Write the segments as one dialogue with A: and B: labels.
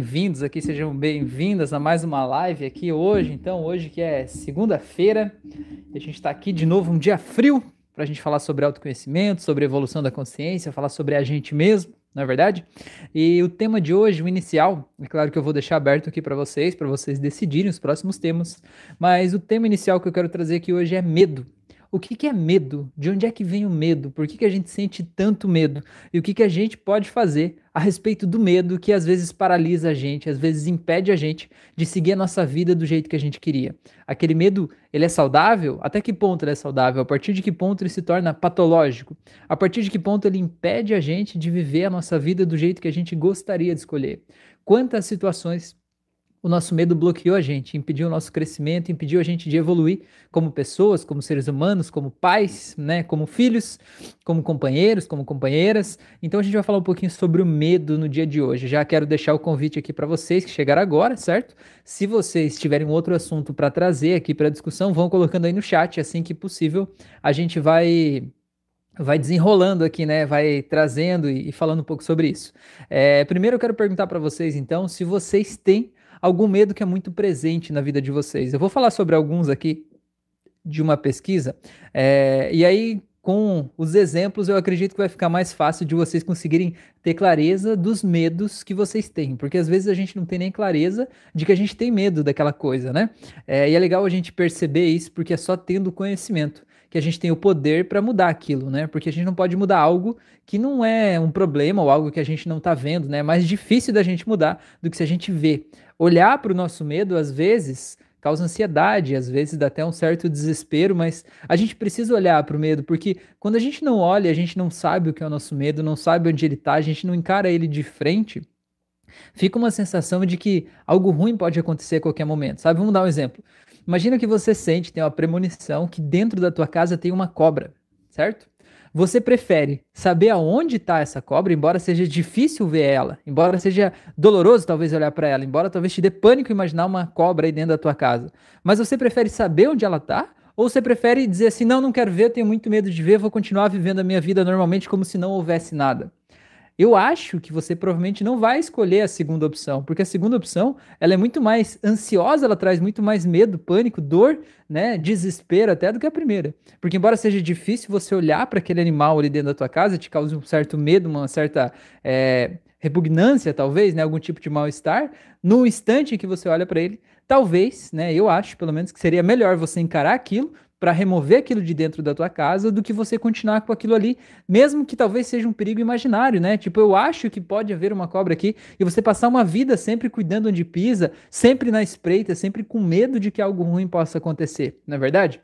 A: Bem-vindos aqui, sejam bem-vindas a mais uma live aqui hoje. Então, hoje que é segunda-feira, a gente está aqui de novo, um dia frio, para a gente falar sobre autoconhecimento, sobre evolução da consciência, falar sobre a gente mesmo, não é verdade? E o tema de hoje, o inicial, é claro que eu vou deixar aberto aqui para vocês, para vocês decidirem os próximos temas, mas o tema inicial que eu quero trazer aqui hoje é medo. O que, que é medo? De onde é que vem o medo? Por que, que a gente sente tanto medo? E o que, que a gente pode fazer a respeito do medo que às vezes paralisa a gente, às vezes impede a gente de seguir a nossa vida do jeito que a gente queria? Aquele medo, ele é saudável? Até que ponto ele é saudável? A partir de que ponto ele se torna patológico? A partir de que ponto ele impede a gente de viver a nossa vida do jeito que a gente gostaria de escolher? Quantas situações o nosso medo bloqueou a gente, impediu o nosso crescimento, impediu a gente de evoluir como pessoas, como seres humanos, como pais, né, como filhos, como companheiros, como companheiras. Então a gente vai falar um pouquinho sobre o medo no dia de hoje. Já quero deixar o convite aqui para vocês que chegaram agora, certo? Se vocês tiverem outro assunto para trazer aqui para discussão, vão colocando aí no chat, assim que possível, a gente vai vai desenrolando aqui, né? Vai trazendo e, falando um pouco sobre isso. É, primeiro eu quero perguntar para vocês, então, se vocês têm algum medo que é muito presente na vida de vocês. Eu vou falar sobre alguns aqui de uma pesquisa, é, e aí com os exemplos, eu acredito que vai ficar mais fácil de vocês conseguirem ter clareza dos medos que vocês têm, porque às vezes a gente não tem nem clareza de que a gente tem medo daquela coisa, né? É, e é legal a gente perceber isso, porque é só tendo conhecimento que a gente tem o poder para mudar aquilo, né? Porque a gente não pode mudar algo que não é um problema ou algo que a gente não está vendo, né? É mais difícil da gente mudar do que se a gente vê. Olhar para o nosso medo, às vezes, causa ansiedade, às vezes dá até um certo desespero, mas a gente precisa olhar para o medo, porque quando a gente não olha, a gente não sabe o que é o nosso medo, não sabe onde ele está, a gente não encara ele de frente, fica uma sensação de que algo ruim pode acontecer a qualquer momento, sabe? Vamos dar um exemplo. Imagina que você sente, tem uma premonição que dentro da tua casa tem uma cobra, certo? Você prefere saber aonde está essa cobra, embora seja difícil ver ela, embora seja doloroso talvez olhar para ela, embora talvez te dê pânico imaginar uma cobra aí dentro da tua casa. Mas você prefere saber onde ela está? Ou você prefere dizer assim, não, não quero ver, tenho muito medo de ver, vou continuar vivendo a minha vida normalmente como se não houvesse nada? Eu acho que você provavelmente não vai escolher a segunda opção, porque a segunda opção ela é muito mais ansiosa, ela traz muito mais medo, pânico, dor, né, desespero até do que a primeira. Porque embora seja difícil você olhar para aquele animal ali dentro da tua casa, te cause um certo medo, uma certa é, repugnância, talvez, né, algum tipo de mal-estar, no instante em que você olha para ele, talvez, né, eu acho, pelo menos, que seria melhor você encarar aquilo para remover aquilo de dentro da tua casa do que você continuar com aquilo ali, mesmo que talvez seja um perigo imaginário, né? Tipo, eu acho que pode haver uma cobra aqui e você passar uma vida sempre cuidando onde pisa, sempre na espreita, sempre com medo de que algo ruim possa acontecer, não é verdade?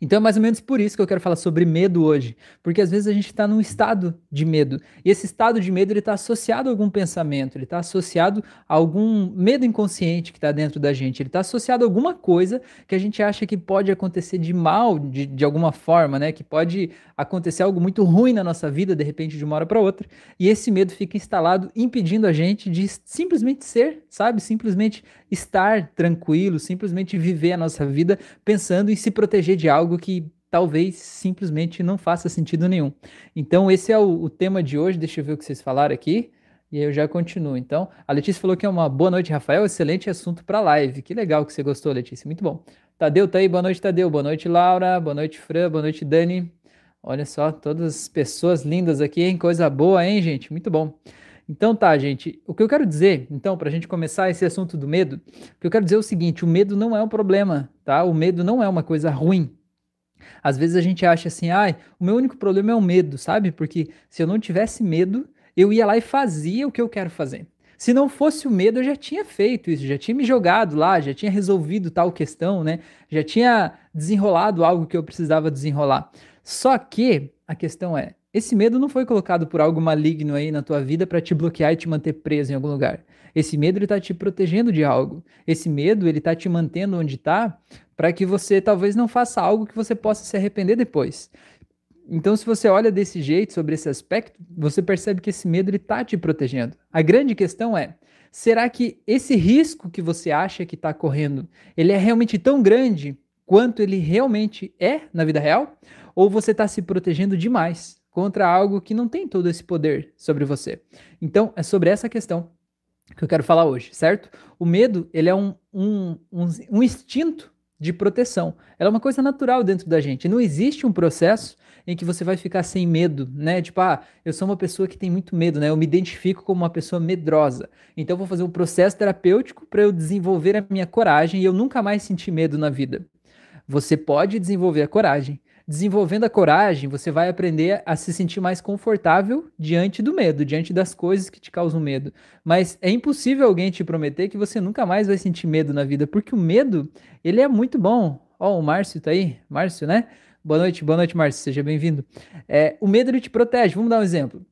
A: Então é mais ou menos por isso que eu quero falar sobre medo hoje, porque às vezes a gente está num estado de medo e esse estado de medo ele está associado a algum pensamento, ele está associado a algum medo inconsciente que está dentro da gente, ele está associado a alguma coisa que a gente acha que pode acontecer de mal de, de alguma forma, né? Que pode acontecer algo muito ruim na nossa vida de repente de uma hora para outra e esse medo fica instalado impedindo a gente de simplesmente ser, sabe, simplesmente estar tranquilo, simplesmente viver a nossa vida pensando em se proteger de algo que talvez simplesmente não faça sentido nenhum. Então, esse é o, o, tema de hoje. Deixa eu ver o que vocês falaram aqui. E aí eu já continuo. Então, a Letícia falou que é uma boa noite, Rafael. Excelente assunto para live. Que legal que você gostou, Letícia. Muito bom. Tadeu tá aí. Boa noite, Tadeu. Boa noite, Laura. Boa noite, Fran. Boa noite, Dani. Olha só, todas as pessoas lindas aqui, hein? Coisa boa, hein, gente? Muito bom. Então tá, gente. O que eu quero dizer, então, para a gente começar esse assunto do medo, o que eu quero dizer é o seguinte: o medo não é um problema, tá? O medo não é uma coisa ruim. Às vezes a gente acha assim, ai, o meu único problema é o medo, sabe? Porque se eu não tivesse medo, eu ia lá e fazia o que eu quero fazer. Se não fosse o medo, eu já tinha feito isso, já tinha me jogado lá, já tinha resolvido tal questão, né? Já tinha desenrolado algo que eu precisava desenrolar. Só que a questão é, esse medo não foi colocado por algo maligno aí na tua vida para te bloquear e te manter preso em algum lugar. Esse medo ele tá te protegendo de algo. Esse medo ele tá te mantendo onde está para que você talvez não faça algo que você possa se arrepender depois. Então, se você olha desse jeito sobre esse aspecto, você percebe que esse medo ele tá te protegendo. A grande questão é: será que esse risco que você acha que está correndo, ele é realmente tão grande quanto ele realmente é na vida real? Ou você está se protegendo demais? contra algo que não tem todo esse poder sobre você. Então, é sobre essa questão que eu quero falar hoje, certo? O medo, ele é um, um, um, um instinto de proteção. Ela é uma coisa natural dentro da gente. Não existe um processo em que você vai ficar sem medo, né? Tipo, ah, eu sou uma pessoa que tem muito medo, né? Eu me identifico como uma pessoa medrosa. Então vou fazer um processo terapêutico para eu desenvolver a minha coragem e eu nunca mais sentir medo na vida. Você pode desenvolver a coragem, desenvolvendo a coragem, você vai aprender a se sentir mais confortável diante do medo, diante das coisas que te causam medo. Mas é impossível alguém te prometer que você nunca mais vai sentir medo na vida, porque o medo, ele é muito bom. Ó, oh, o Márcio tá aí, Márcio, né? Boa noite, boa noite, Márcio, seja bem-vindo. É, o medo ele te protege. Vamos dar um exemplo.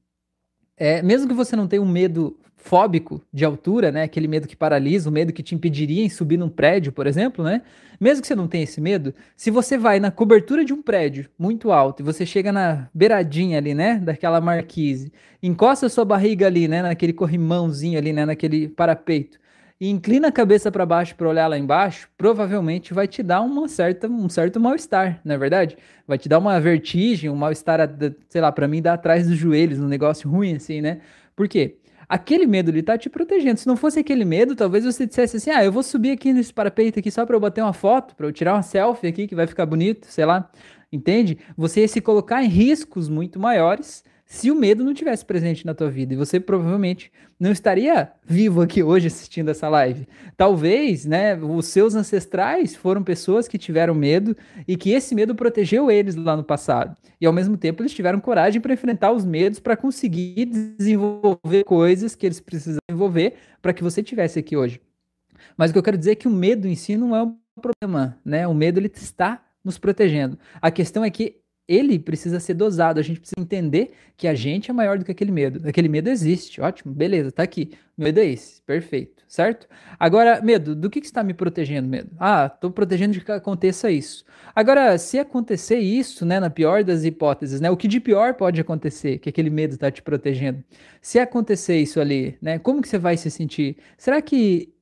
A: É, mesmo que você não tenha um medo fóbico de altura, né? Aquele medo que paralisa, o medo que te impediria em subir num prédio, por exemplo, né? Mesmo que você não tenha esse medo, se você vai na cobertura de um prédio muito alto e você chega na beiradinha ali, né, daquela marquise, encosta a sua barriga ali, né, naquele corrimãozinho ali, né, naquele parapeito, e inclina a cabeça para baixo para olhar lá embaixo, provavelmente vai te dar uma certa, um certo mal-estar, não é verdade? Vai te dar uma vertigem, um mal-estar, sei lá, para mim dá atrás dos joelhos, um negócio ruim assim, né? Por quê? Aquele medo ele tá te protegendo. Se não fosse aquele medo, talvez você dissesse assim: "Ah, eu vou subir aqui nesse parapeito aqui só para eu bater uma foto, para eu tirar uma selfie aqui que vai ficar bonito, sei lá". Entende? Você ia se colocar em riscos muito maiores se o medo não tivesse presente na tua vida. E você provavelmente não estaria vivo aqui hoje assistindo essa live. Talvez, né, os seus ancestrais foram pessoas que tiveram medo e que esse medo protegeu eles lá no passado. E ao mesmo tempo eles tiveram coragem para enfrentar os medos para conseguir desenvolver coisas que eles precisavam desenvolver para que você tivesse aqui hoje. Mas o que eu quero dizer é que o medo em si não é um problema, né? O medo ele está nos protegendo. A questão é que ele precisa ser dosado. A gente precisa entender que a gente é maior do que aquele medo. Aquele medo existe, ótimo, beleza, tá aqui. Medo é esse, perfeito, certo? Agora, medo, do que, que está me protegendo, medo? Ah, estou protegendo de que aconteça isso. Agora, se acontecer isso, né, na pior das hipóteses, né, o que de pior pode acontecer, que aquele medo está te protegendo? Se acontecer isso ali, né, como que você vai se sentir? Será que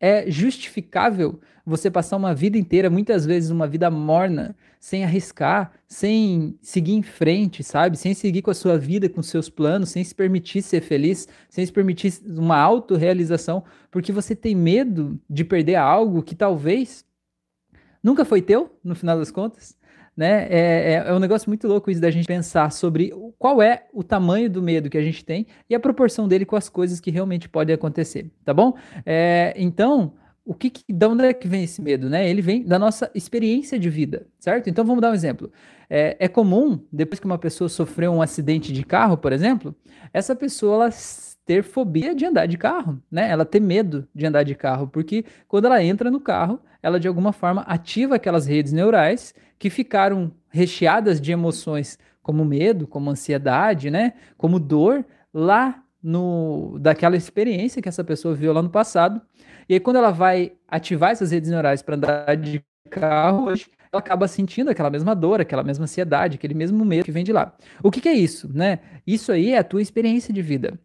A: é justificável você passar uma vida inteira, muitas vezes uma vida morna, sem arriscar, sem seguir em frente, sabe? Sem seguir com a sua vida, com seus planos, sem se permitir ser feliz, sem se permitir uma autorrealização, porque você tem medo de perder algo que talvez nunca foi teu, no final das contas. Né? É, é, é, um negócio muito louco isso da gente pensar sobre qual é o tamanho do medo que a gente tem e a proporção dele com as coisas que realmente podem acontecer, tá bom? É, então, o que, que de onde é que vem esse medo, né? Ele vem da nossa experiência de vida, certo? Então vamos dar um exemplo. É, é comum, depois que uma pessoa sofreu um acidente de carro, por exemplo, essa pessoa ela ter fobia de andar de carro, né? Ela ter medo de andar de carro, porque quando ela entra no carro, ela de alguma forma ativa aquelas redes neurais que ficaram recheadas de emoções como medo, como ansiedade, né? Como dor lá no daquela experiência que essa pessoa viu lá no passado e aí, quando ela vai ativar essas redes neurais para andar de carro, hoje, ela acaba sentindo aquela mesma dor, aquela mesma ansiedade, aquele mesmo medo que vem de lá. O que, que é isso, né? Isso aí é a tua experiência de vida.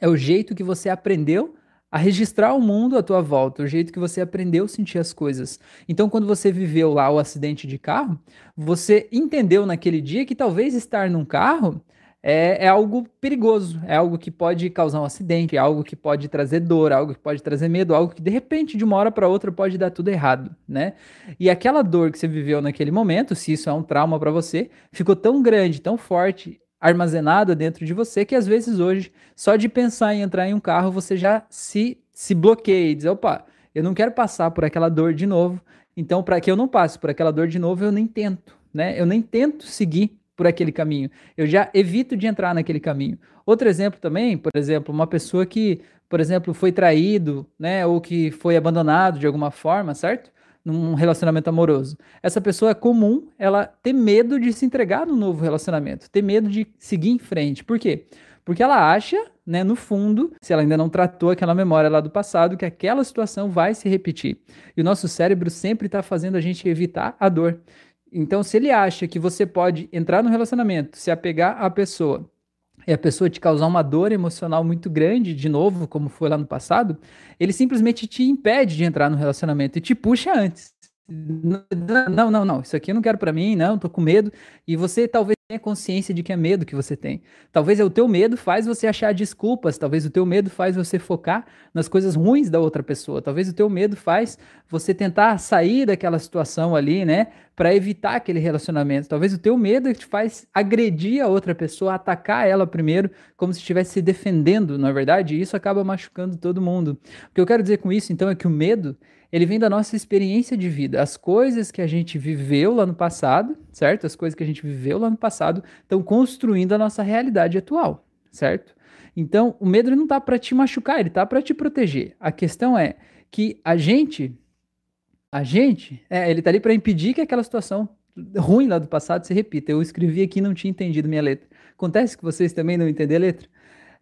A: É o jeito que você aprendeu a registrar o mundo à tua volta, o jeito que você aprendeu a sentir as coisas. Então, quando você viveu lá o acidente de carro, você entendeu naquele dia que talvez estar num carro é, é, algo perigoso, é algo que pode causar um acidente, é algo que pode trazer dor, algo que pode trazer medo, algo que de repente, de uma hora para outra, pode dar tudo errado, né? E aquela dor que você viveu naquele momento, se isso é um trauma para você, ficou tão grande, tão forte, armazenada dentro de você, que às vezes hoje, só de pensar em entrar em um carro, você já se, se bloqueia e diz: opa, eu não quero passar por aquela dor de novo. Então, para que eu não passe por aquela dor de novo, eu nem tento, né? Eu nem tento seguir por aquele caminho. Eu já evito de entrar naquele caminho. Outro exemplo também, por exemplo, uma pessoa que, por exemplo, foi traído, né, ou que foi abandonado de alguma forma, certo? Num relacionamento amoroso. Essa pessoa é comum ela ter medo de se entregar no novo relacionamento, ter medo de seguir em frente. Por quê? Porque ela acha, né, no fundo, se ela ainda não tratou aquela memória lá do passado, que aquela situação vai se repetir. E o nosso cérebro sempre está fazendo a gente evitar a dor. Então, se ele acha que você pode entrar no relacionamento, se apegar à pessoa, e a pessoa te causar uma dor emocional muito grande, de novo, como foi lá no passado, ele simplesmente te impede de entrar no relacionamento e te puxa antes. Não, não, não, isso aqui eu não quero para mim, não, tô com medo. E você talvez tenha consciência de que é medo que você tem. Talvez é o teu medo faz você achar desculpas, talvez o teu medo faz você focar nas coisas ruins da outra pessoa. Talvez o teu medo faz você tentar sair daquela situação ali, né, para evitar aquele relacionamento. Talvez o teu medo te faz agredir a outra pessoa, atacar ela primeiro, como se estivesse se defendendo, na é verdade, e isso acaba machucando todo mundo. O que eu quero dizer com isso então é que o medo ele vem da nossa experiência de vida. As coisas que a gente viveu lá no passado, certo? As coisas que a gente viveu lá no passado estão construindo a nossa realidade atual, certo? Então, o medo não está para te machucar, ele está para te proteger. A questão é que a gente, a gente, é, ele está ali para impedir que aquela situação ruim lá do passado se repita. Eu escrevi aqui e não tinha entendido minha letra. Acontece que vocês também não entendem a letra?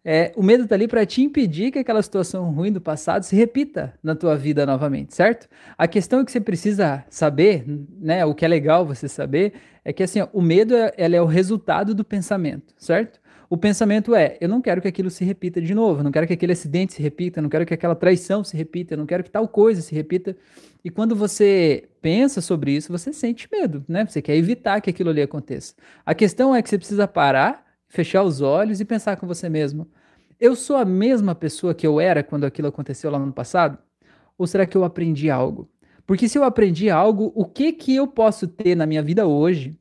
A: É, o medo está ali para te impedir que aquela situação ruim do passado se repita na tua vida novamente, certo? A questão que você precisa saber, né? O que é legal você saber é que assim, ó, o medo é, é o resultado do pensamento, certo? O pensamento é: eu não quero que aquilo se repita de novo, não quero que aquele acidente se repita, não quero que aquela traição se repita, não quero que tal coisa se repita. E quando você pensa sobre isso, você sente medo, né? Você quer evitar que aquilo ali aconteça. A questão é que você precisa parar fechar os olhos e pensar com você mesmo: eu sou a mesma pessoa que eu era quando aquilo aconteceu lá no passado? Ou será que eu aprendi algo? Porque se eu aprendi algo, o que que eu posso ter na minha vida hoje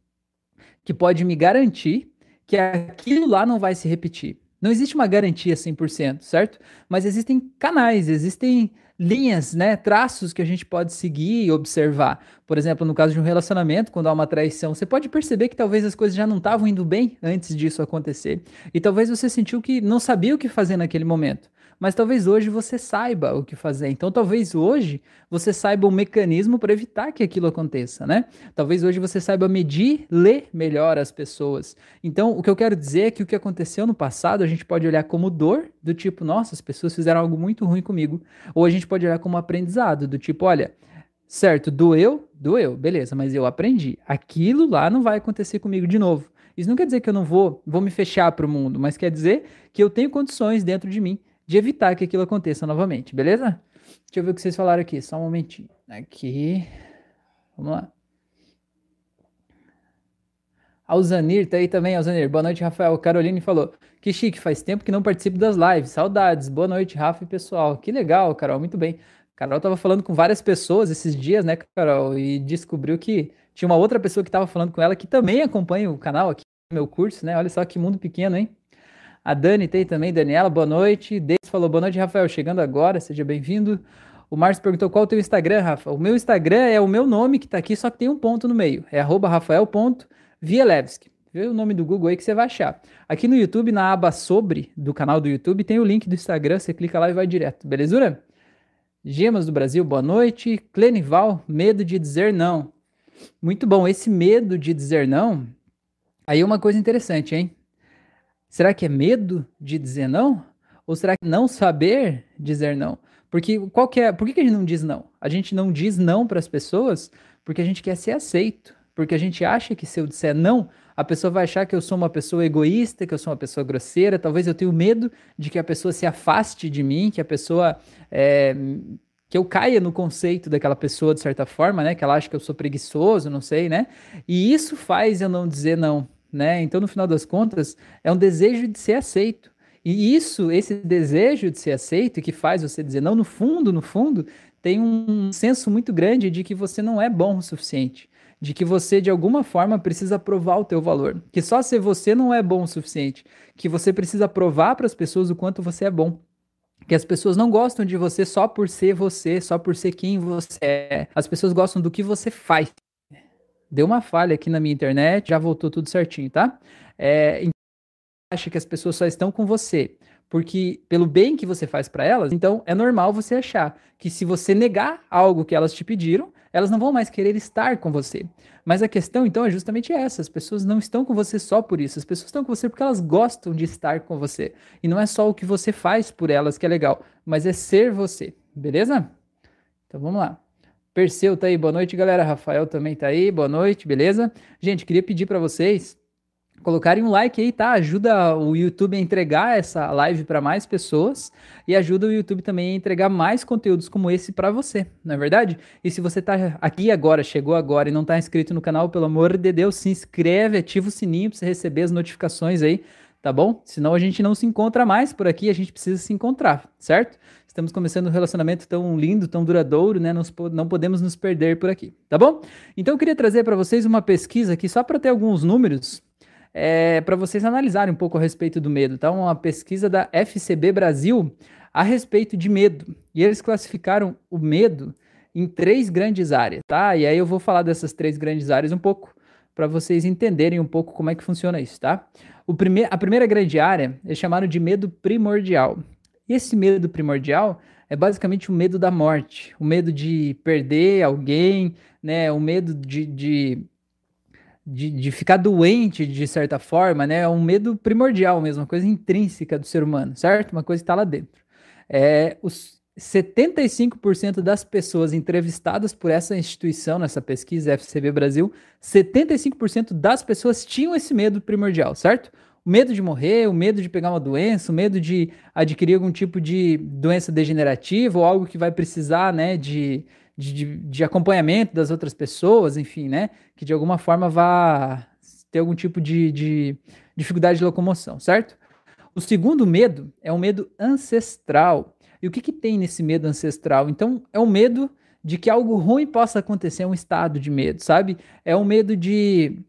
A: que pode me garantir que aquilo lá não vai se repetir? Não existe uma garantia 100%, certo? Mas existem canais, existem linhas, né, traços que a gente pode seguir e observar. Por exemplo, no caso de um relacionamento, quando há uma traição, você pode perceber que talvez as coisas já não estavam indo bem antes disso acontecer. E talvez você sentiu que não sabia o que fazer naquele momento mas talvez hoje você saiba o que fazer. Então, talvez hoje você saiba um mecanismo para evitar que aquilo aconteça, né? Talvez hoje você saiba medir, ler melhor as pessoas. Então, o que eu quero dizer é que o que aconteceu no passado a gente pode olhar como dor, do tipo, nossa, as pessoas fizeram algo muito ruim comigo. Ou a gente pode olhar como aprendizado, do tipo, olha, certo, doeu, doeu, beleza, mas eu aprendi. Aquilo lá não vai acontecer comigo de novo. Isso não quer dizer que eu não vou, vou me fechar para o mundo, mas quer dizer que eu tenho condições dentro de mim de evitar que aquilo aconteça novamente, beleza? Deixa eu ver o que vocês falaram aqui, só um momentinho. Aqui, vamos lá. Alzanir tá aí também, Alzanir. Boa noite, Rafael. Caroline falou: Que chique, faz tempo que não participo das lives. Saudades. Boa noite, Rafa e pessoal. Que legal, Carol, muito bem. Carol tava falando com várias pessoas esses dias, né, Carol? E descobriu que tinha uma outra pessoa que tava falando com ela que também acompanha o canal aqui, meu curso, né? Olha só que mundo pequeno, hein? A Dani tem também, Daniela, boa noite. Deis falou, boa noite, Rafael, chegando agora, seja bem-vindo. O Márcio perguntou qual é o teu Instagram, Rafa. O meu Instagram é o meu nome que tá aqui, só que tem um ponto no meio. É arroba rafael.vielewski. Vê o nome do Google aí que você vai achar. Aqui no YouTube, na aba sobre do canal do YouTube, tem o link do Instagram, você clica lá e vai direto, belezura? Gemas do Brasil, boa noite. Clenival, medo de dizer não. Muito bom, esse medo de dizer não, aí é uma coisa interessante, hein? Será que é medo de dizer não? Ou será que não saber dizer não? Porque qual que é, por que, que a gente não diz não? A gente não diz não para as pessoas porque a gente quer ser aceito. Porque a gente acha que se eu disser não, a pessoa vai achar que eu sou uma pessoa egoísta, que eu sou uma pessoa grosseira. Talvez eu tenha medo de que a pessoa se afaste de mim, que a pessoa. É, que eu caia no conceito daquela pessoa de certa forma, né? Que ela acha que eu sou preguiçoso, não sei, né? E isso faz eu não dizer não né? Então, no final das contas, é um desejo de ser aceito. E isso, esse desejo de ser aceito, que faz você dizer não, no fundo, no fundo, tem um senso muito grande de que você não é bom o suficiente, de que você de alguma forma precisa provar o teu valor, que só ser você não é bom o suficiente, que você precisa provar para as pessoas o quanto você é bom. Que as pessoas não gostam de você só por ser você, só por ser quem você é. As pessoas gostam do que você faz deu uma falha aqui na minha internet, já voltou tudo certinho, tá? É, então, acha que as pessoas só estão com você porque pelo bem que você faz para elas, então é normal você achar que se você negar algo que elas te pediram, elas não vão mais querer estar com você. Mas a questão então é justamente essa: as pessoas não estão com você só por isso, as pessoas estão com você porque elas gostam de estar com você. E não é só o que você faz por elas que é legal, mas é ser você, beleza? Então vamos lá. Perseu tá aí, boa noite, galera. Rafael também tá aí, boa noite, beleza? Gente, queria pedir para vocês colocarem um like aí, tá? Ajuda o YouTube a entregar essa live para mais pessoas e ajuda o YouTube também a entregar mais conteúdos como esse para você, não é verdade? E se você tá aqui agora, chegou agora e não tá inscrito no canal, pelo amor de Deus, se inscreve, ativa o sininho para você receber as notificações aí, tá bom? Senão a gente não se encontra mais por aqui, a gente precisa se encontrar, certo? Estamos começando um relacionamento tão lindo, tão duradouro, né? Nos, não podemos nos perder por aqui, tá bom? Então eu queria trazer para vocês uma pesquisa aqui só para ter alguns números é, para vocês analisarem um pouco a respeito do medo. Tá? Uma pesquisa da FCB Brasil a respeito de medo. E eles classificaram o medo em três grandes áreas, tá? E aí eu vou falar dessas três grandes áreas um pouco para vocês entenderem um pouco como é que funciona isso, tá? O prime a primeira grande área é chamada de medo primordial. E esse medo primordial é basicamente o medo da morte, o medo de perder alguém, né? O medo de, de de, de ficar doente de certa forma, né? É um medo primordial mesmo, uma coisa intrínseca do ser humano, certo? Uma coisa que está lá dentro. É, os 75% das pessoas entrevistadas por essa instituição, nessa pesquisa FCB Brasil, 75% das pessoas tinham esse medo primordial, certo? O medo de morrer, o medo de pegar uma doença, o medo de adquirir algum tipo de doença degenerativa ou algo que vai precisar, né, de, de, de, acompanhamento das outras pessoas, enfim, né? Que de alguma forma vá ter algum tipo de, de dificuldade de locomoção, certo? O segundo medo é um medo ancestral. E o que, que tem nesse medo ancestral? Então, é um medo de que algo ruim possa acontecer, é um estado de medo, sabe? É um medo de,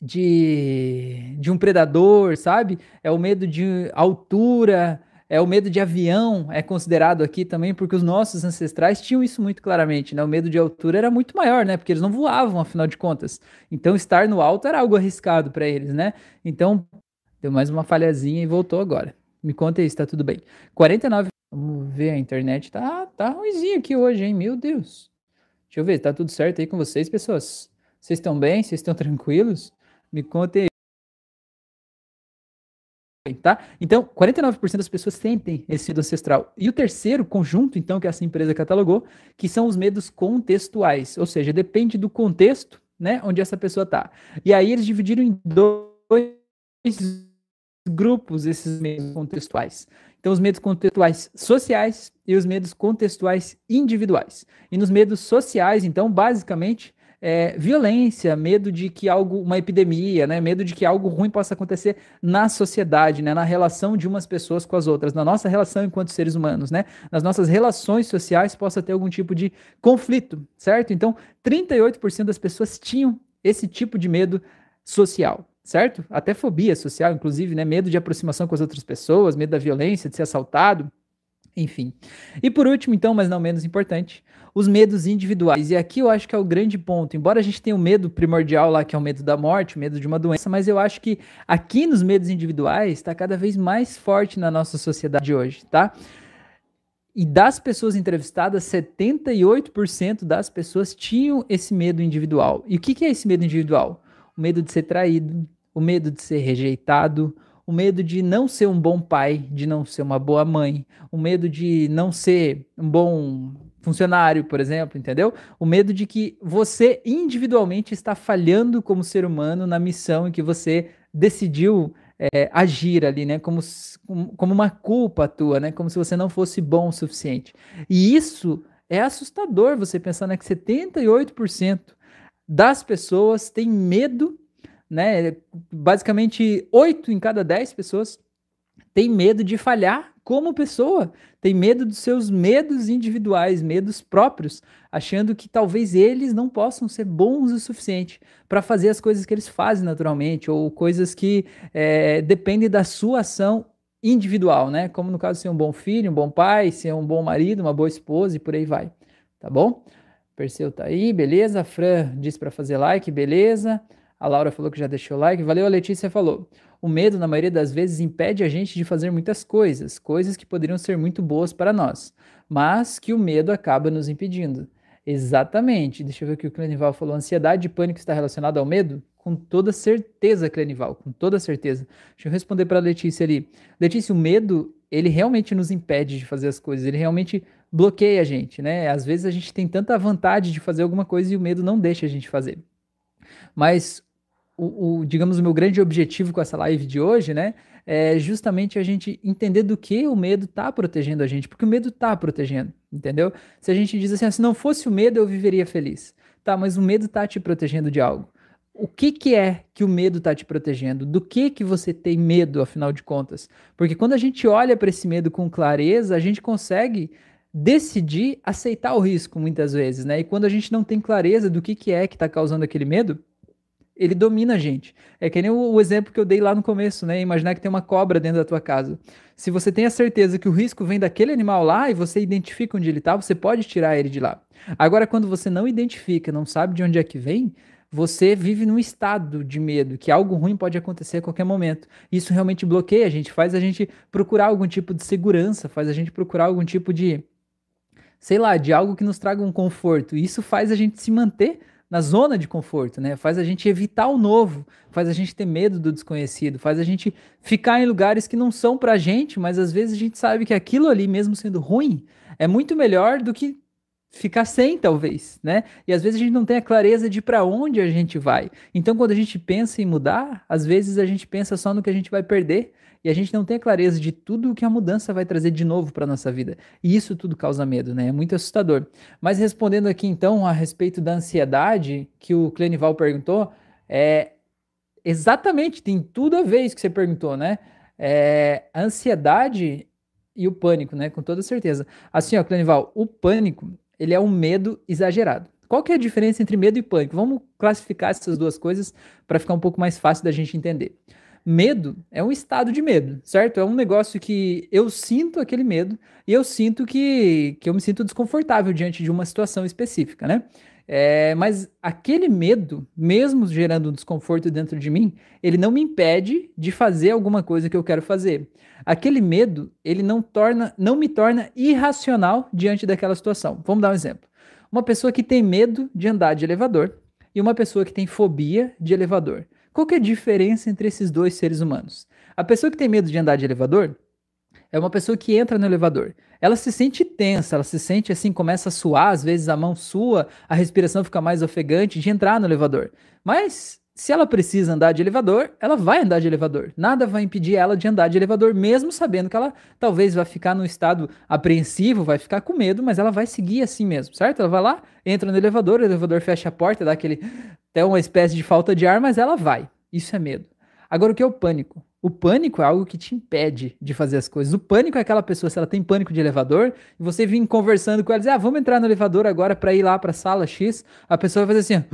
A: de, de um predador, sabe? É o medo de altura, é o medo de avião é considerado aqui também porque os nossos ancestrais tinham isso muito claramente, né? O medo de altura era muito maior, né? Porque eles não voavam, afinal de contas. Então estar no alto era algo arriscado para eles, né? Então deu mais uma falhazinha e voltou agora. Me conta aí se tá tudo bem. 49 Vamos ver a internet tá tá ruimzinho aqui hoje, hein? Meu Deus. Deixa eu ver, tá tudo certo aí com vocês, pessoas? Vocês estão bem? Vocês estão tranquilos? Me contem tá? Então, 49% das pessoas sentem esse medo ancestral. E o terceiro conjunto, então, que essa empresa catalogou, que são os medos contextuais, ou seja, depende do contexto, né, onde essa pessoa tá. E aí eles dividiram em dois grupos esses medos contextuais. Então, os medos contextuais sociais e os medos contextuais individuais. E nos medos sociais, então, basicamente, é, violência, medo de que algo, uma epidemia, né, medo de que algo ruim possa acontecer na sociedade, né, na relação de umas pessoas com as outras, na nossa relação enquanto seres humanos, né, nas nossas relações sociais possa ter algum tipo de conflito, certo? Então, 38% das pessoas tinham esse tipo de medo social certo? Até fobia social, inclusive, né? Medo de aproximação com as outras pessoas, medo da violência, de ser assaltado, enfim. E por último, então, mas não menos importante, os medos individuais. E aqui eu acho que é o grande ponto. Embora a gente tenha o medo primordial lá, que é o medo da morte, o medo de uma doença, mas eu acho que aqui nos medos individuais está cada vez mais forte na nossa sociedade hoje, tá? E das pessoas entrevistadas, 78% das pessoas tinham esse medo individual. E o que, que é esse medo individual? O medo de ser traído, o medo de ser rejeitado, o medo de não ser um bom pai, de não ser uma boa mãe, o medo de não ser um bom funcionário, por exemplo, entendeu? O medo de que você individualmente está falhando como ser humano na missão em que você decidiu é, agir ali, né? Como, como uma culpa tua, né? Como se você não fosse bom o suficiente. E isso é assustador você pensar né, que 78% das pessoas têm medo, né? Basicamente, 8 em cada 10 pessoas têm medo de falhar como pessoa, tem medo dos seus medos individuais, medos próprios, achando que talvez eles não possam ser bons o suficiente para fazer as coisas que eles fazem naturalmente, ou coisas que é, dependem da sua ação individual, né? Como no caso ser um bom filho, um bom pai, ser um bom marido, uma boa esposa e por aí vai, tá bom? Perseu tá aí, beleza? Fran disse para fazer like, beleza? A Laura falou que já deixou o like. Valeu, a Letícia falou. O medo, na maioria das vezes, impede a gente de fazer muitas coisas, coisas que poderiam ser muito boas para nós, mas que o medo acaba nos impedindo. Exatamente. Deixa eu ver o que o Clenival falou. Ansiedade e pânico está relacionado ao medo? Com toda certeza, Clenival, com toda certeza. Deixa eu responder para a Letícia ali. Letícia, o medo, ele realmente nos impede de fazer as coisas, ele realmente bloqueia a gente, né? Às vezes a gente tem tanta vontade de fazer alguma coisa e o medo não deixa a gente fazer. Mas o, o, digamos, o meu grande objetivo com essa live de hoje, né? É justamente a gente entender do que o medo tá protegendo a gente, porque o medo tá protegendo, entendeu? Se a gente diz assim, ah, se não fosse o medo, eu viveria feliz. Tá, mas o medo tá te protegendo de algo. O que, que é que o medo tá te protegendo? Do que que você tem medo, afinal de contas? Porque quando a gente olha para esse medo com clareza, a gente consegue decidir aceitar o risco muitas vezes, né? E quando a gente não tem clareza do que, que é que está causando aquele medo, ele domina a gente. É que nem o, o, exemplo que eu dei lá no começo, né? Imaginar que tem uma cobra dentro da tua casa. Se você tem a certeza que o risco vem daquele animal lá e você identifica onde ele está, você pode tirar ele de lá. Agora, quando você não identifica, não sabe de onde é que vem, você vive num estado de medo, que algo ruim pode acontecer a qualquer momento. Isso realmente bloqueia a gente, faz a gente procurar algum tipo de segurança, faz a gente procurar algum tipo de sei lá, de algo que nos traga um conforto. Isso faz a gente se manter na zona de conforto, né? Faz a gente evitar o novo, faz a gente ter medo do desconhecido, faz a gente ficar em lugares que não são pra gente, mas às vezes a gente sabe que aquilo ali, mesmo sendo ruim, é muito melhor do que ficar sem, talvez, né? E às vezes a gente não tem a clareza de para onde a gente vai. Então, quando a gente pensa em mudar, às vezes a gente pensa só no que a gente vai perder e a gente não tem a clareza de tudo o que a mudança vai trazer de novo para nossa vida. E isso tudo causa medo, né? É muito assustador. Mas respondendo aqui então a respeito da ansiedade que o Clenival perguntou, é exatamente tem tudo a ver isso que você perguntou, né? É, a ansiedade e o pânico, né? Com toda certeza. Assim, ó, Clenival, o pânico, ele é um medo exagerado. Qual que é a diferença entre medo e pânico? Vamos classificar essas duas coisas para ficar um pouco mais fácil da gente entender. Medo é um estado de medo, certo? É um negócio que eu sinto aquele medo e eu sinto que, que eu me sinto desconfortável diante de uma situação específica, né? É, mas aquele medo, mesmo gerando um desconforto dentro de mim, ele não me impede de fazer alguma coisa que eu quero fazer. Aquele medo, ele não torna, não me torna irracional diante daquela situação. Vamos dar um exemplo. Uma pessoa que tem medo de andar de elevador e uma pessoa que tem fobia de elevador. Qual que é a diferença entre esses dois seres humanos? A pessoa que tem medo de andar de elevador é uma pessoa que entra no elevador. Ela se sente tensa, ela se sente assim, começa a suar, às vezes a mão sua, a respiração fica mais ofegante de entrar no elevador. Mas se ela precisa andar de elevador, ela vai andar de elevador. Nada vai impedir ela de andar de elevador, mesmo sabendo que ela talvez vai ficar num estado apreensivo, vai ficar com medo, mas ela vai seguir assim mesmo, certo? Ela vai lá, entra no elevador, o elevador fecha a porta, dá aquele até uma espécie de falta de ar, mas ela vai. Isso é medo. Agora, o que é o pânico? O pânico é algo que te impede de fazer as coisas. O pânico é aquela pessoa, se ela tem pânico de elevador, e você vem conversando com ela e diz, ah, vamos entrar no elevador agora para ir lá para a sala X, a pessoa vai fazer assim,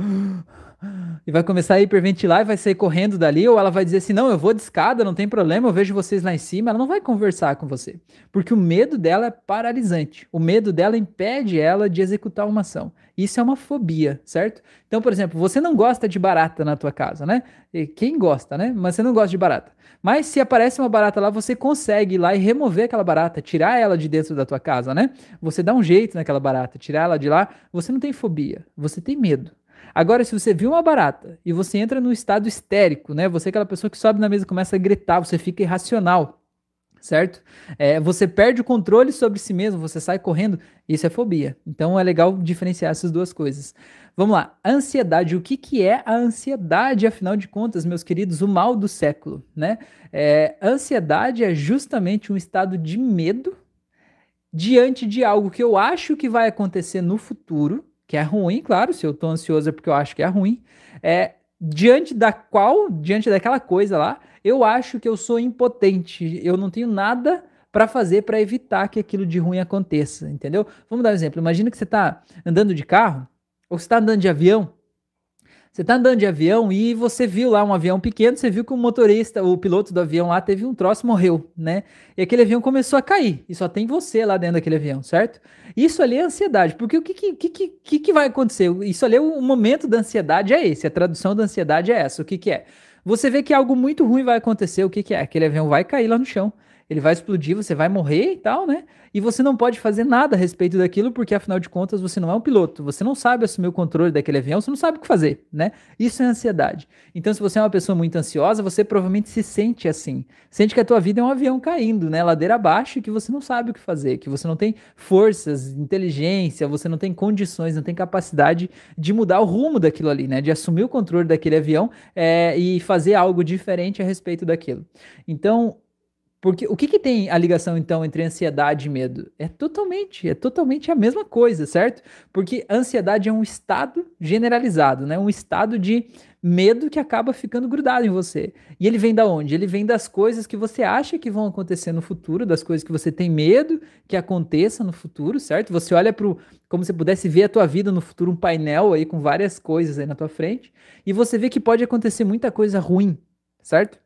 A: e vai começar a hiperventilar e vai sair correndo dali, ou ela vai dizer assim: não, eu vou de escada, não tem problema, eu vejo vocês lá em cima. Ela não vai conversar com você, porque o medo dela é paralisante. O medo dela impede ela de executar uma ação. Isso é uma fobia, certo? Então, por exemplo, você não gosta de barata na tua casa, né? E quem gosta, né? Mas você não gosta de barata. Mas se aparece uma barata lá, você consegue ir lá e remover aquela barata, tirar ela de dentro da tua casa, né? Você dá um jeito naquela barata, tirar ela de lá. Você não tem fobia, você tem medo. Agora, se você viu uma barata e você entra no estado histérico, né? Você é aquela pessoa que sobe na mesa e começa a gritar, você fica irracional, certo? É, você perde o controle sobre si mesmo, você sai correndo, isso é fobia. Então é legal diferenciar essas duas coisas. Vamos lá, ansiedade. O que, que é a ansiedade, afinal de contas, meus queridos? O mal do século, né? É, ansiedade é justamente um estado de medo diante de algo que eu acho que vai acontecer no futuro que é ruim, claro, se eu tô ansioso é porque eu acho que é ruim, é diante da qual, diante daquela coisa lá, eu acho que eu sou impotente, eu não tenho nada para fazer para evitar que aquilo de ruim aconteça, entendeu? Vamos dar um exemplo. Imagina que você está andando de carro ou você está andando de avião você tá andando de avião e você viu lá um avião pequeno, você viu que o motorista, o piloto do avião lá teve um troço morreu, né? E aquele avião começou a cair e só tem você lá dentro daquele avião, certo? Isso ali é ansiedade, porque o que que, que, que, que vai acontecer? Isso ali, é o momento da ansiedade é esse, a tradução da ansiedade é essa. O que que é? Você vê que algo muito ruim vai acontecer, o que que é? Aquele avião vai cair lá no chão ele vai explodir, você vai morrer e tal, né? E você não pode fazer nada a respeito daquilo, porque afinal de contas você não é um piloto, você não sabe assumir o controle daquele avião, você não sabe o que fazer, né? Isso é ansiedade. Então, se você é uma pessoa muito ansiosa, você provavelmente se sente assim. Sente que a tua vida é um avião caindo, né? Ladeira abaixo, e que você não sabe o que fazer, que você não tem forças, inteligência, você não tem condições, não tem capacidade de mudar o rumo daquilo ali, né? De assumir o controle daquele avião é, e fazer algo diferente a respeito daquilo. Então, porque o que, que tem a ligação então entre ansiedade e medo? É totalmente, é totalmente a mesma coisa, certo? Porque ansiedade é um estado generalizado, né? Um estado de medo que acaba ficando grudado em você. E ele vem da onde? Ele vem das coisas que você acha que vão acontecer no futuro, das coisas que você tem medo que aconteça no futuro, certo? Você olha para como se pudesse ver a tua vida no futuro, um painel aí com várias coisas aí na tua frente, e você vê que pode acontecer muita coisa ruim, certo?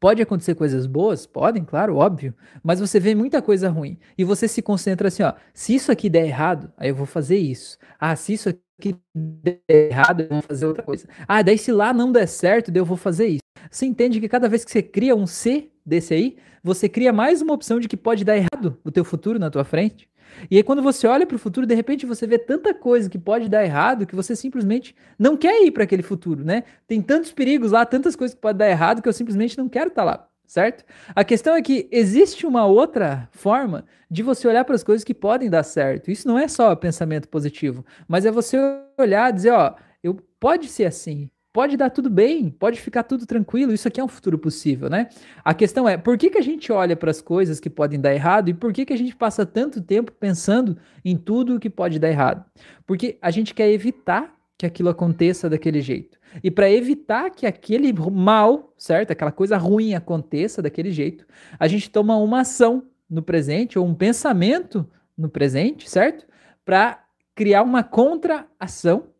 A: Pode acontecer coisas boas? Podem, claro, óbvio. Mas você vê muita coisa ruim. E você se concentra assim, ó. Se isso aqui der errado, aí eu vou fazer isso. Ah, se isso aqui der errado, eu vou fazer outra coisa. Ah, daí se lá não der certo, daí eu vou fazer isso. Você entende que cada vez que você cria um C desse aí, você cria mais uma opção de que pode dar errado o teu futuro na tua frente? E aí, quando você olha para o futuro, de repente você vê tanta coisa que pode dar errado que você simplesmente não quer ir para aquele futuro, né? Tem tantos perigos lá, tantas coisas que podem dar errado que eu simplesmente não quero estar tá lá, certo? A questão é que existe uma outra forma de você olhar para as coisas que podem dar certo. Isso não é só pensamento positivo, mas é você olhar e dizer, ó, eu pode ser assim, pode dar tudo bem, pode ficar tudo tranquilo, isso aqui é um futuro possível, né? A questão é, por que, que a gente olha para as coisas que podem dar errado e por que, que a gente passa tanto tempo pensando em tudo que pode dar errado? Porque a gente quer evitar que aquilo aconteça daquele jeito. E para evitar que aquele mal, certo? Aquela coisa ruim aconteça daquele jeito, a gente toma uma ação no presente ou um pensamento no presente, certo? Para criar uma contra-ação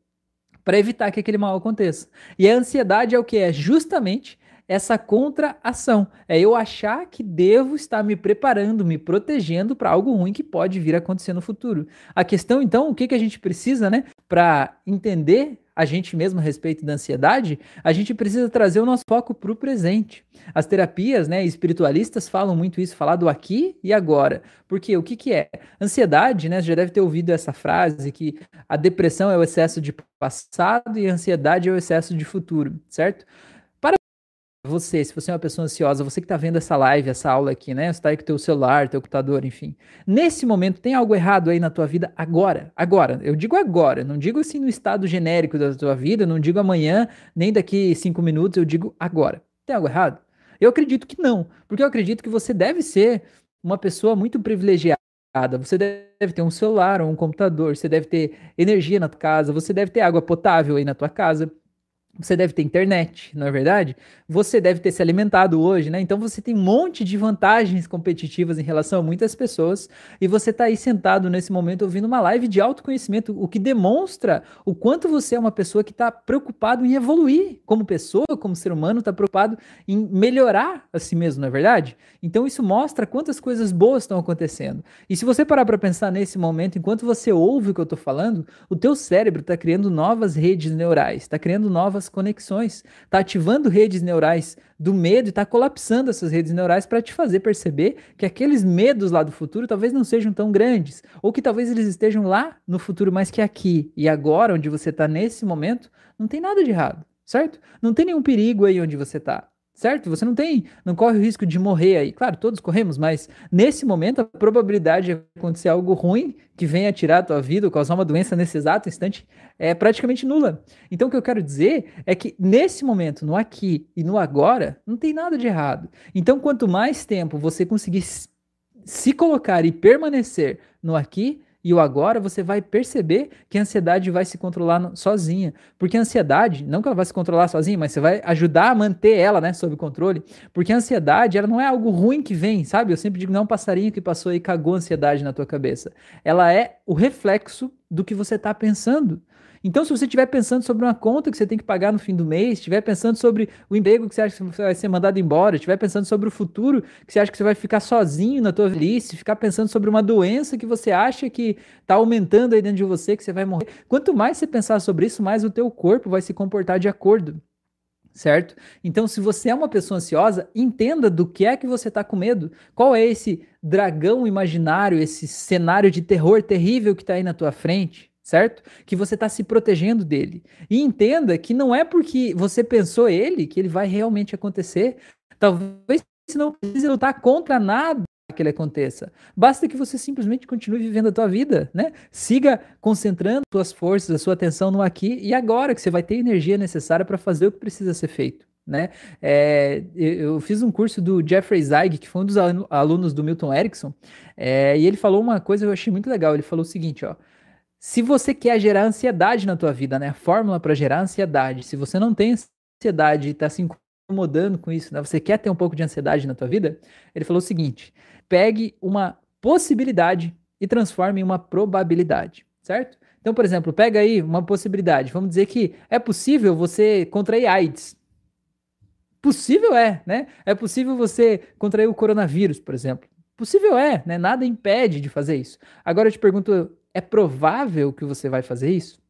A: para evitar que aquele mal aconteça. E a ansiedade é o que? É justamente essa contra-ação. É eu achar que devo estar me preparando, me protegendo para algo ruim que pode vir a acontecer no futuro. A questão, então, o que, que a gente precisa, né, para entender a gente mesmo a respeito da ansiedade, a gente precisa trazer o nosso foco para o presente. As terapias, né, espiritualistas falam muito isso, falar do aqui e agora. Porque o que, que é? Ansiedade, né, você já deve ter ouvido essa frase que a depressão é o excesso de passado e a ansiedade é o excesso de futuro, certo? Você, se você é uma pessoa ansiosa, você que está vendo essa live, essa aula aqui, né? Você está aí com o teu celular, teu computador, enfim. Nesse momento, tem algo errado aí na tua vida agora? Agora. Eu digo agora, não digo assim no estado genérico da tua vida, não digo amanhã, nem daqui cinco minutos, eu digo agora. Tem algo errado? Eu acredito que não, porque eu acredito que você deve ser uma pessoa muito privilegiada. Você deve ter um celular ou um computador, você deve ter energia na tua casa, você deve ter água potável aí na tua casa você deve ter internet, não é verdade? Você deve ter se alimentado hoje, né? Então você tem um monte de vantagens competitivas em relação a muitas pessoas e você está aí sentado nesse momento ouvindo uma live de autoconhecimento, o que demonstra o quanto você é uma pessoa que está preocupado em evoluir como pessoa, como ser humano, está preocupado em melhorar a si mesmo, não é verdade? Então isso mostra quantas coisas boas estão acontecendo. E se você parar para pensar nesse momento, enquanto você ouve o que eu estou falando, o teu cérebro está criando novas redes neurais, está criando novas novas conexões, está ativando redes neurais do medo e está colapsando essas redes neurais para te fazer perceber que aqueles medos lá do futuro talvez não sejam tão grandes, ou que talvez eles estejam lá no futuro mais que aqui e agora, onde você está nesse momento, não tem nada de errado, certo? Não tem nenhum perigo aí onde você está certo? Você não tem, não corre o risco de morrer aí. Claro, todos corremos, mas nesse momento a probabilidade de acontecer algo ruim que venha tirar a tua vida ou causar uma doença nesse exato instante é praticamente nula. Então o que eu quero dizer é que nesse momento, no aqui e no agora, não tem nada de errado. Então quanto mais tempo você conseguir se colocar e permanecer no aqui, e o agora, você vai perceber que a ansiedade vai se controlar sozinha. Porque a ansiedade, não que ela vai se controlar sozinha, mas você vai ajudar a manter ela, né, sob controle. Porque a ansiedade, ela não é algo ruim que vem, sabe? Eu sempre digo, não é um passarinho que passou e cagou a ansiedade na tua cabeça. Ela é o reflexo do que você está pensando. Então, se você estiver pensando sobre uma conta que você tem que pagar no fim do mês, estiver pensando sobre o emprego que você acha que você vai ser mandado embora, estiver pensando sobre o futuro que você acha que você vai ficar sozinho na tua velhice, ficar pensando sobre uma doença que você acha que está aumentando aí dentro de você, que você vai morrer. Quanto mais você pensar sobre isso, mais o teu corpo vai se comportar de acordo certo? Então, se você é uma pessoa ansiosa, entenda do que é que você está com medo. Qual é esse dragão imaginário, esse cenário de terror terrível que está aí na tua frente, certo? Que você está se protegendo dele. E entenda que não é porque você pensou ele que ele vai realmente acontecer. Talvez você não precise lutar contra nada que ele aconteça. Basta que você simplesmente continue vivendo a tua vida, né? Siga concentrando suas forças, a sua atenção no aqui e agora, que você vai ter energia necessária para fazer o que precisa ser feito. Né? É, eu fiz um curso do Jeffrey Zeig, que foi um dos alunos do Milton Erickson, é, e ele falou uma coisa que eu achei muito legal. Ele falou o seguinte, ó. Se você quer gerar ansiedade na tua vida, né? Fórmula para gerar ansiedade. Se você não tem ansiedade e está se incomodando com isso, né? Você quer ter um pouco de ansiedade na tua vida? Ele falou o seguinte: pegue uma possibilidade e transforme em uma probabilidade, certo? Então, por exemplo, pega aí uma possibilidade. Vamos dizer que é possível você contrair AIDS. Possível é, né? É possível você contrair o coronavírus, por exemplo. Possível é, né? Nada impede de fazer isso. Agora eu te pergunto, é provável que você vai fazer isso?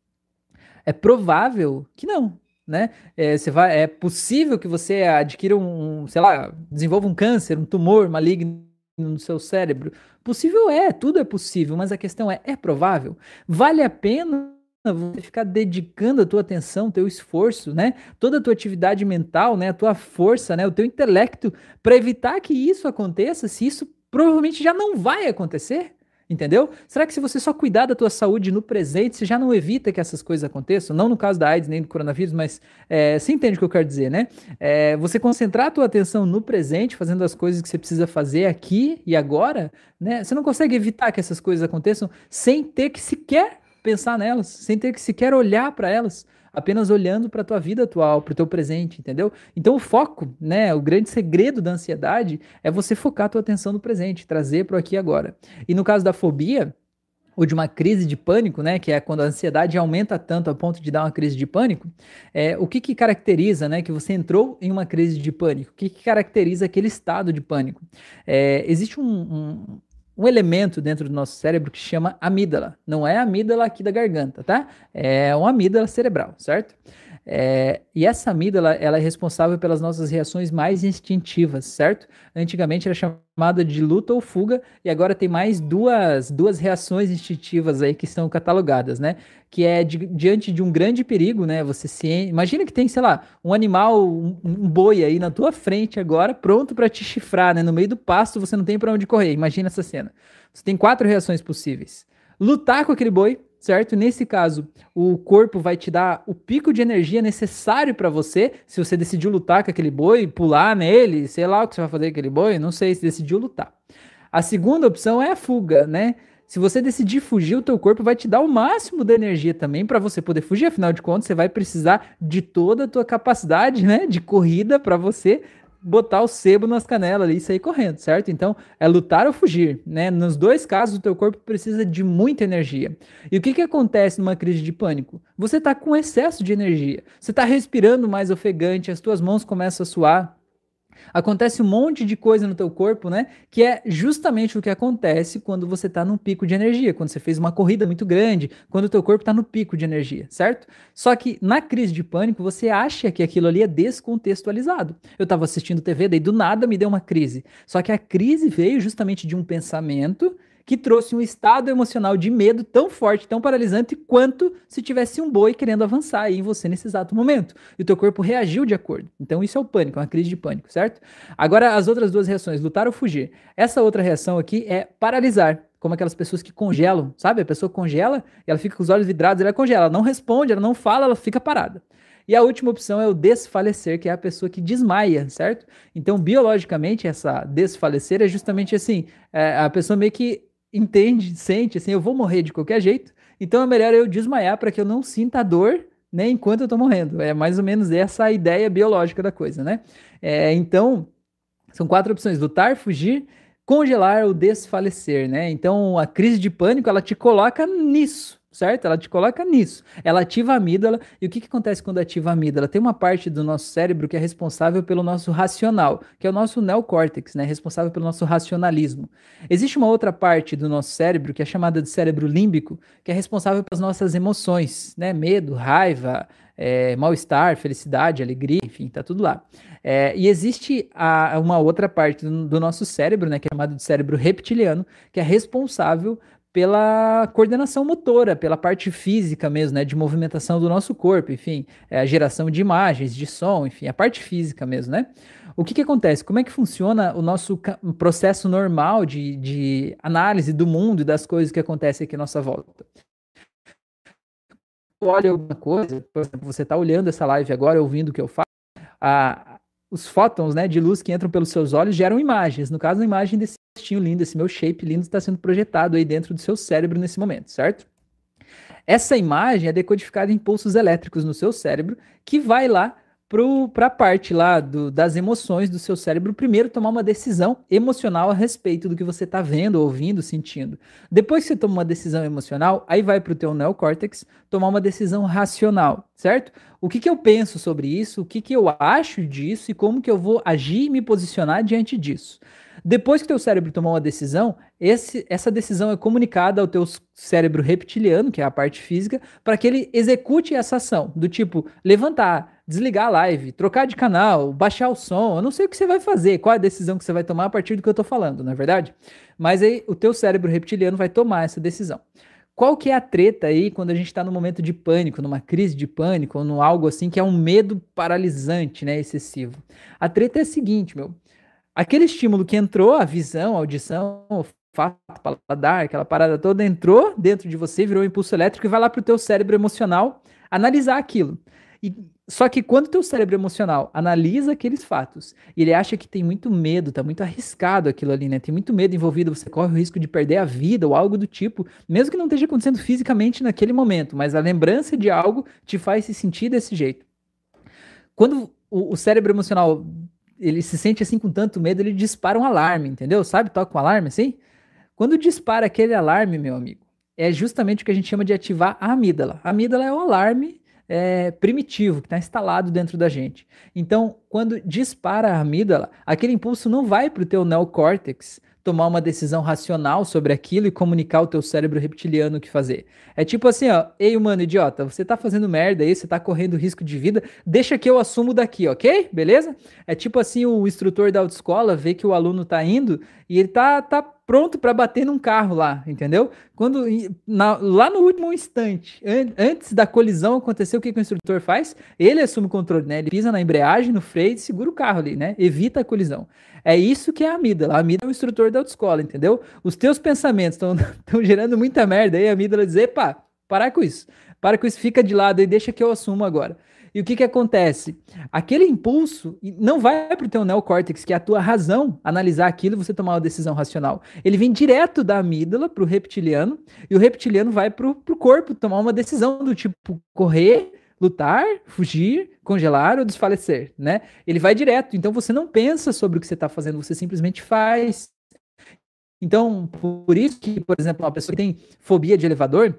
A: É provável que não, né? É, você vai, é possível que você adquira um, sei lá, desenvolva um câncer, um tumor maligno no seu cérebro? Possível é, tudo é possível, mas a questão é, é provável? Vale a pena você ficar dedicando a tua atenção, teu esforço, né? Toda a tua atividade mental, né? A tua força, né? O teu intelecto para evitar que isso aconteça, se isso provavelmente já não vai acontecer? Entendeu? Será que se você só cuidar da tua saúde no presente, você já não evita que essas coisas aconteçam? Não no caso da AIDS nem do coronavírus, mas é, você entende o que eu quero dizer, né? É, você concentrar a tua atenção no presente, fazendo as coisas que você precisa fazer aqui e agora, né? Você não consegue evitar que essas coisas aconteçam sem ter que sequer pensar nelas, sem ter que sequer olhar para elas apenas olhando para a tua vida atual, para o teu presente, entendeu? Então o foco, né, o grande segredo da ansiedade é você focar a tua atenção no presente, trazer para o aqui e agora. E no caso da fobia, ou de uma crise de pânico, né, que é quando a ansiedade aumenta tanto a ponto de dar uma crise de pânico, é, o que, que caracteriza, né, que você entrou em uma crise de pânico? O que, que caracteriza aquele estado de pânico? É, existe um, um, um elemento dentro do nosso cérebro que chama amígdala. Não é a amígdala aqui da garganta, tá? É uma amígdala cerebral, certo? É, e essa amígdala, ela é responsável pelas nossas reações mais instintivas, certo? Antigamente era chamada de luta ou fuga, e agora tem mais duas, duas reações instintivas aí que são catalogadas, né? Que é de, diante de um grande perigo, né? Você se imagina que tem, sei lá, um animal, um, um boi aí na tua frente agora, pronto para te chifrar, né? No meio do pasto, você não tem para onde correr. Imagina essa cena. Você tem quatro reações possíveis: lutar com aquele boi, certo? Nesse caso, o corpo vai te dar o pico de energia necessário para você, se você decidiu lutar com aquele boi, pular nele, sei lá o que você vai fazer com aquele boi, não sei se decidiu lutar. A segunda opção é a fuga, né? Se você decidir fugir, o teu corpo vai te dar o máximo da energia também para você poder fugir. Afinal de contas, você vai precisar de toda a tua capacidade, né, de corrida para você botar o sebo nas canelas ali e sair correndo, certo? Então, é lutar ou fugir, né? Nos dois casos, o teu corpo precisa de muita energia. E o que, que acontece numa crise de pânico? Você está com excesso de energia. Você está respirando mais ofegante, as tuas mãos começam a suar, Acontece um monte de coisa no teu corpo, né? Que é justamente o que acontece quando você está num pico de energia, quando você fez uma corrida muito grande, quando o teu corpo está no pico de energia, certo? Só que na crise de pânico, você acha que aquilo ali é descontextualizado. Eu estava assistindo TV, daí do nada me deu uma crise. Só que a crise veio justamente de um pensamento que trouxe um estado emocional de medo tão forte, tão paralisante, quanto se tivesse um boi querendo avançar aí em você nesse exato momento. E o teu corpo reagiu de acordo. Então isso é o pânico, é uma crise de pânico, certo? Agora, as outras duas reações, lutar ou fugir. Essa outra reação aqui é paralisar como aquelas pessoas que congelam, sabe? A pessoa congela ela fica com os olhos vidrados, ela congela, ela não responde, ela não fala, ela fica parada. E a última opção é o desfalecer, que é a pessoa que desmaia, certo? Então, biologicamente, essa desfalecer é justamente assim: é, a pessoa meio que entende, sente, assim, eu vou morrer de qualquer jeito, então é melhor eu desmaiar para que eu não sinta dor né, enquanto eu estou morrendo. É mais ou menos essa a ideia biológica da coisa, né? É, então, são quatro opções: lutar, fugir, congelar ou desfalecer, né? Então, a crise de pânico, ela te coloca nisso, certo? Ela te coloca nisso. Ela ativa a amígdala. E o que, que acontece quando ativa a amígdala? Tem uma parte do nosso cérebro que é responsável pelo nosso racional, que é o nosso neocórtex, né? Responsável pelo nosso racionalismo. Existe uma outra parte do nosso cérebro que é chamada de cérebro límbico, que é responsável pelas nossas emoções, né? Medo, raiva, é, mal-estar, felicidade, alegria, enfim, tá tudo lá. É, e existe a, uma outra parte do, do, nosso cérebro, né, que é chamado de cérebro reptiliano, que é responsável pela coordenação motora, pela parte física mesmo, né, de movimentação do nosso corpo, enfim, é a geração de imagens, de som, enfim, a parte física mesmo, né? O que que acontece? Como é que funciona o nosso processo normal de, de análise do mundo e das coisas que acontecem aqui à nossa volta? Olha alguma coisa, por exemplo, você está olhando essa live agora, ouvindo o que eu falo, os fótons né, de luz que entram pelos seus olhos geram imagens. No caso, a imagem desse rostinho lindo, esse meu shape lindo está sendo projetado aí dentro do seu cérebro nesse momento, certo? Essa imagem é decodificada em pulsos elétricos no seu cérebro, que vai lá para a parte lá do, das emoções do seu cérebro, primeiro tomar uma decisão emocional a respeito do que você está vendo, ouvindo, sentindo. Depois que você toma uma decisão emocional, aí vai para o teu neocórtex tomar uma decisão racional, certo? O que, que eu penso sobre isso, o que, que eu acho disso e como que eu vou agir e me posicionar diante disso. Depois que teu cérebro tomou uma decisão, esse, essa decisão é comunicada ao teu cérebro reptiliano, que é a parte física, para que ele execute essa ação, do tipo levantar, desligar a live, trocar de canal, baixar o som. Eu não sei o que você vai fazer, qual é a decisão que você vai tomar a partir do que eu estou falando, não é verdade? Mas aí o teu cérebro reptiliano vai tomar essa decisão. Qual que é a treta aí quando a gente está no momento de pânico, numa crise de pânico, ou no algo assim que é um medo paralisante, né, excessivo? A treta é a seguinte, meu aquele estímulo que entrou, a visão, a audição, o fato, paladar, aquela parada toda entrou dentro de você, virou um impulso elétrico e vai lá para o teu cérebro emocional analisar aquilo. E, só que quando o teu cérebro emocional analisa aqueles fatos e ele acha que tem muito medo, tá muito arriscado aquilo ali, né? Tem muito medo envolvido, você corre o risco de perder a vida ou algo do tipo, mesmo que não esteja acontecendo fisicamente naquele momento, mas a lembrança de algo te faz se sentir desse jeito. Quando o, o cérebro emocional ele se sente assim com tanto medo, ele dispara um alarme, entendeu? Sabe? Toca um alarme assim. Quando dispara aquele alarme, meu amigo, é justamente o que a gente chama de ativar a amígdala. A amígdala é o alarme é, primitivo que está instalado dentro da gente. Então, quando dispara a amígdala, aquele impulso não vai para o teu neocórtex, tomar uma decisão racional sobre aquilo e comunicar ao teu cérebro reptiliano o que fazer. É tipo assim, ó, ei, humano idiota, você tá fazendo merda aí, você tá correndo risco de vida, deixa que eu assumo daqui, ok? Beleza? É tipo assim, o instrutor da autoescola vê que o aluno tá indo e ele tá, tá pronto para bater num carro lá, entendeu? Quando na, lá no último instante, an, antes da colisão acontecer, o que, que, o instrutor faz? Ele assume o controle, né? Ele pisa na embreagem, no freio e segura o carro ali, né? Evita a colisão. É isso que é a amígdala. A amígdala é o instrutor da autoescola, entendeu? Os teus pensamentos estão gerando muita merda aí, a amígdala diz, epa, parar com isso. Para com isso, fica de lado e deixa que eu assumo agora. E o que, que acontece? Aquele impulso não vai para o teu neocórtex, que é a tua razão, analisar aquilo e você tomar uma decisão racional. Ele vem direto da amígdala para o reptiliano, e o reptiliano vai para o corpo tomar uma decisão do tipo correr, lutar, fugir, congelar ou desfalecer, né? Ele vai direto. Então você não pensa sobre o que você está fazendo, você simplesmente faz. Então, por isso que, por exemplo, uma pessoa que tem fobia de elevador,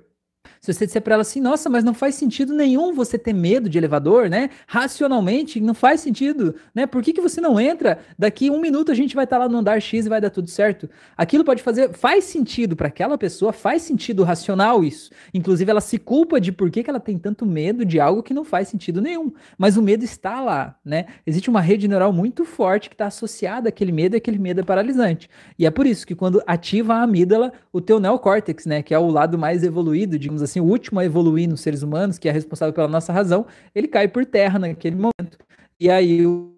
A: se você disser para ela assim, nossa, mas não faz sentido nenhum você ter medo de elevador, né? Racionalmente, não faz sentido, né? Por que, que você não entra? Daqui um minuto a gente vai estar tá lá no andar X e vai dar tudo certo. Aquilo pode fazer, faz sentido para aquela pessoa, faz sentido racional isso. Inclusive, ela se culpa de por que, que ela tem tanto medo de algo que não faz sentido nenhum. Mas o medo está lá, né? Existe uma rede neural muito forte que está associada àquele medo e aquele medo é paralisante. E é por isso que quando ativa a amígdala, o teu neocórtex, né? Que é o lado mais evoluído, digamos assim, o último a evoluir nos seres humanos, que é responsável pela nossa razão, ele cai por terra naquele momento. E aí o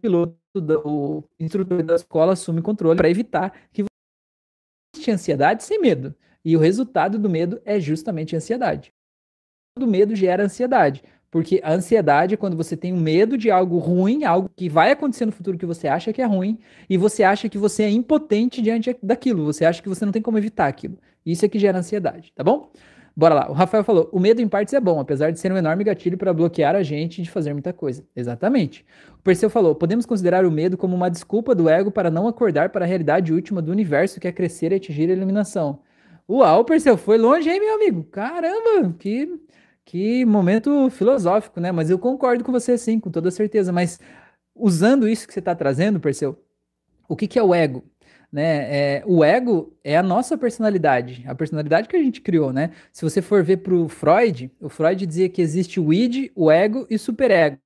A: piloto, o instrutor da escola assume controle para evitar que você ansiedade sem medo. E o resultado do medo é justamente a ansiedade. O medo gera ansiedade. Porque a ansiedade é quando você tem um medo de algo ruim, algo que vai acontecer no futuro que você acha que é ruim, e você acha que você é impotente diante daquilo, você acha que você não tem como evitar aquilo. Isso é que gera ansiedade, tá bom? Bora lá. O Rafael falou: o medo em partes é bom, apesar de ser um enorme gatilho para bloquear a gente de fazer muita coisa. Exatamente. O Perseu falou: podemos considerar o medo como uma desculpa do ego para não acordar para a realidade última do universo que é crescer e atingir a iluminação. Uau, Perseu, foi longe, hein, meu amigo? Caramba, que, que momento filosófico, né? Mas eu concordo com você, sim, com toda certeza. Mas usando isso que você está trazendo, Perseu, o que, que é o ego? Né? É, o ego é a nossa personalidade, a personalidade que a gente criou, né? Se você for ver para o Freud, o Freud dizia que existe o id, o ego e superego.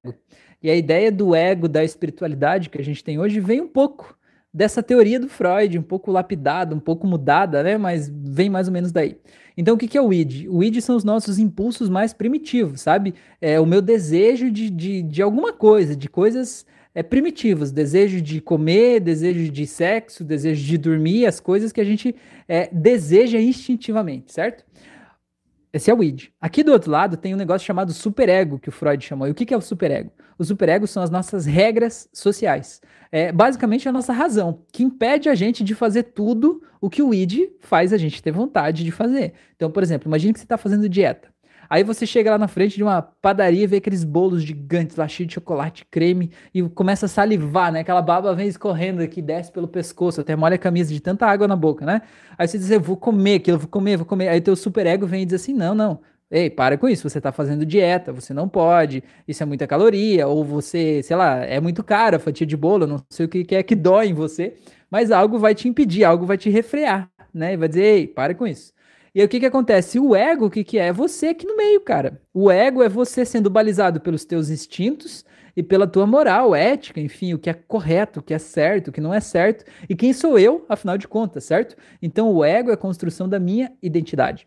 A: E a ideia do ego, da espiritualidade que a gente tem hoje, vem um pouco dessa teoria do Freud, um pouco lapidada, um pouco mudada, né? Mas vem mais ou menos daí. Então, o que, é o id? O id são os nossos impulsos mais primitivos, sabe? É o meu desejo de, de, de alguma coisa, de coisas é, primitivas. Desejo de comer, desejo de sexo, desejo de dormir, as coisas que a gente é, deseja instintivamente, certo? Esse é o id. Aqui do outro lado tem um negócio chamado superego, que o Freud chamou. E o que, que é o superego? O superego são as nossas regras sociais. É basicamente a nossa razão, que impede a gente de fazer tudo o que o id faz a gente ter vontade de fazer. Então, por exemplo, imagine que você está fazendo dieta. Aí você chega lá na frente de uma padaria vê aqueles bolos gigantes lá cheios de chocolate, creme e começa a salivar, né? Aquela baba vem escorrendo aqui, desce pelo pescoço, até molha a camisa de tanta água na boca, né? Aí você diz, eu vou comer aquilo, vou comer, vou comer. Aí teu super ego vem e diz assim: não, não. Ei, para com isso, você está fazendo dieta, você não pode, isso é muita caloria, ou você, sei lá, é muito caro a fatia de bolo, não sei o que é que dói em você, mas algo vai te impedir, algo vai te refrear, né? E vai dizer, ei, para com isso. E aí o que que acontece? O ego, o que que é? É você aqui no meio, cara. O ego é você sendo balizado pelos teus instintos e pela tua moral, ética, enfim, o que é correto, o que é certo, o que não é certo. E quem sou eu, afinal de contas, certo? Então o ego é a construção da minha identidade.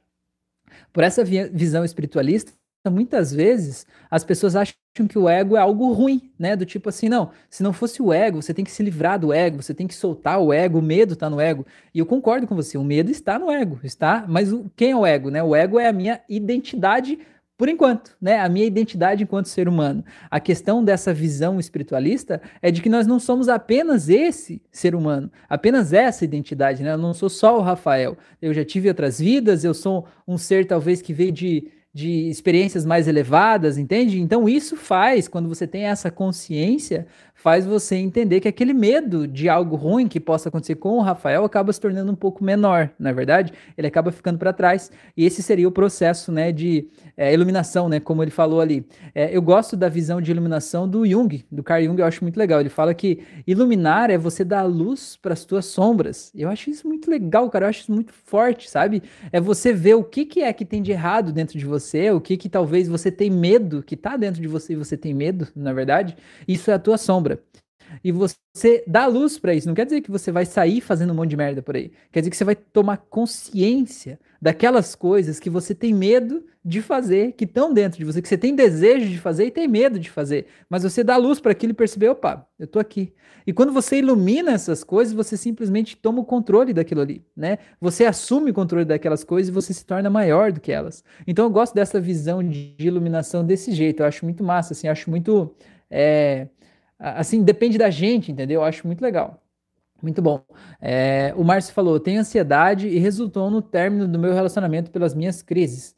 A: Por essa visão espiritualista, muitas vezes as pessoas acham que o ego é algo ruim, né? Do tipo assim, não, se não fosse o ego, você tem que se livrar do ego, você tem que soltar o ego, o medo está no ego. E eu concordo com você, o medo está no ego, está, mas o, quem é o ego, né? O ego é a minha identidade por enquanto, né? A minha identidade enquanto ser humano. A questão dessa visão espiritualista é de que nós não somos apenas esse ser humano, apenas essa identidade, né? Eu não sou só o Rafael. Eu já tive outras vidas, eu sou um ser talvez que veio de de experiências mais elevadas, entende? Então isso faz, quando você tem essa consciência, faz você entender que aquele medo de algo ruim que possa acontecer com o Rafael acaba se tornando um pouco menor, na é verdade? Ele acaba ficando para trás. E esse seria o processo, né, de é, iluminação, né, como ele falou ali. É, eu gosto da visão de iluminação do Jung, do Carl Jung, eu acho muito legal. Ele fala que iluminar é você dar luz para as tuas sombras. Eu acho isso muito legal, cara. Eu acho isso muito forte, sabe? É você ver o que, que é que tem de errado dentro de você, o que que talvez você tem medo, que está dentro de você e você tem medo, na verdade. Isso é a tua sombra sombra. E você dá luz para isso. Não quer dizer que você vai sair fazendo um monte de merda por aí. Quer dizer que você vai tomar consciência daquelas coisas que você tem medo de fazer, que estão dentro de você, que você tem desejo de fazer e tem medo de fazer. Mas você dá luz para aquilo e percebe, opa, eu tô aqui. E quando você ilumina essas coisas, você simplesmente toma o controle daquilo ali, né? Você assume o controle daquelas coisas e você se torna maior do que elas. Então eu gosto dessa visão de iluminação desse jeito. Eu acho muito massa, assim, acho muito é, assim, depende da gente, entendeu? Eu acho muito legal. Muito bom. É, o Márcio falou: tenho ansiedade e resultou no término do meu relacionamento pelas minhas crises.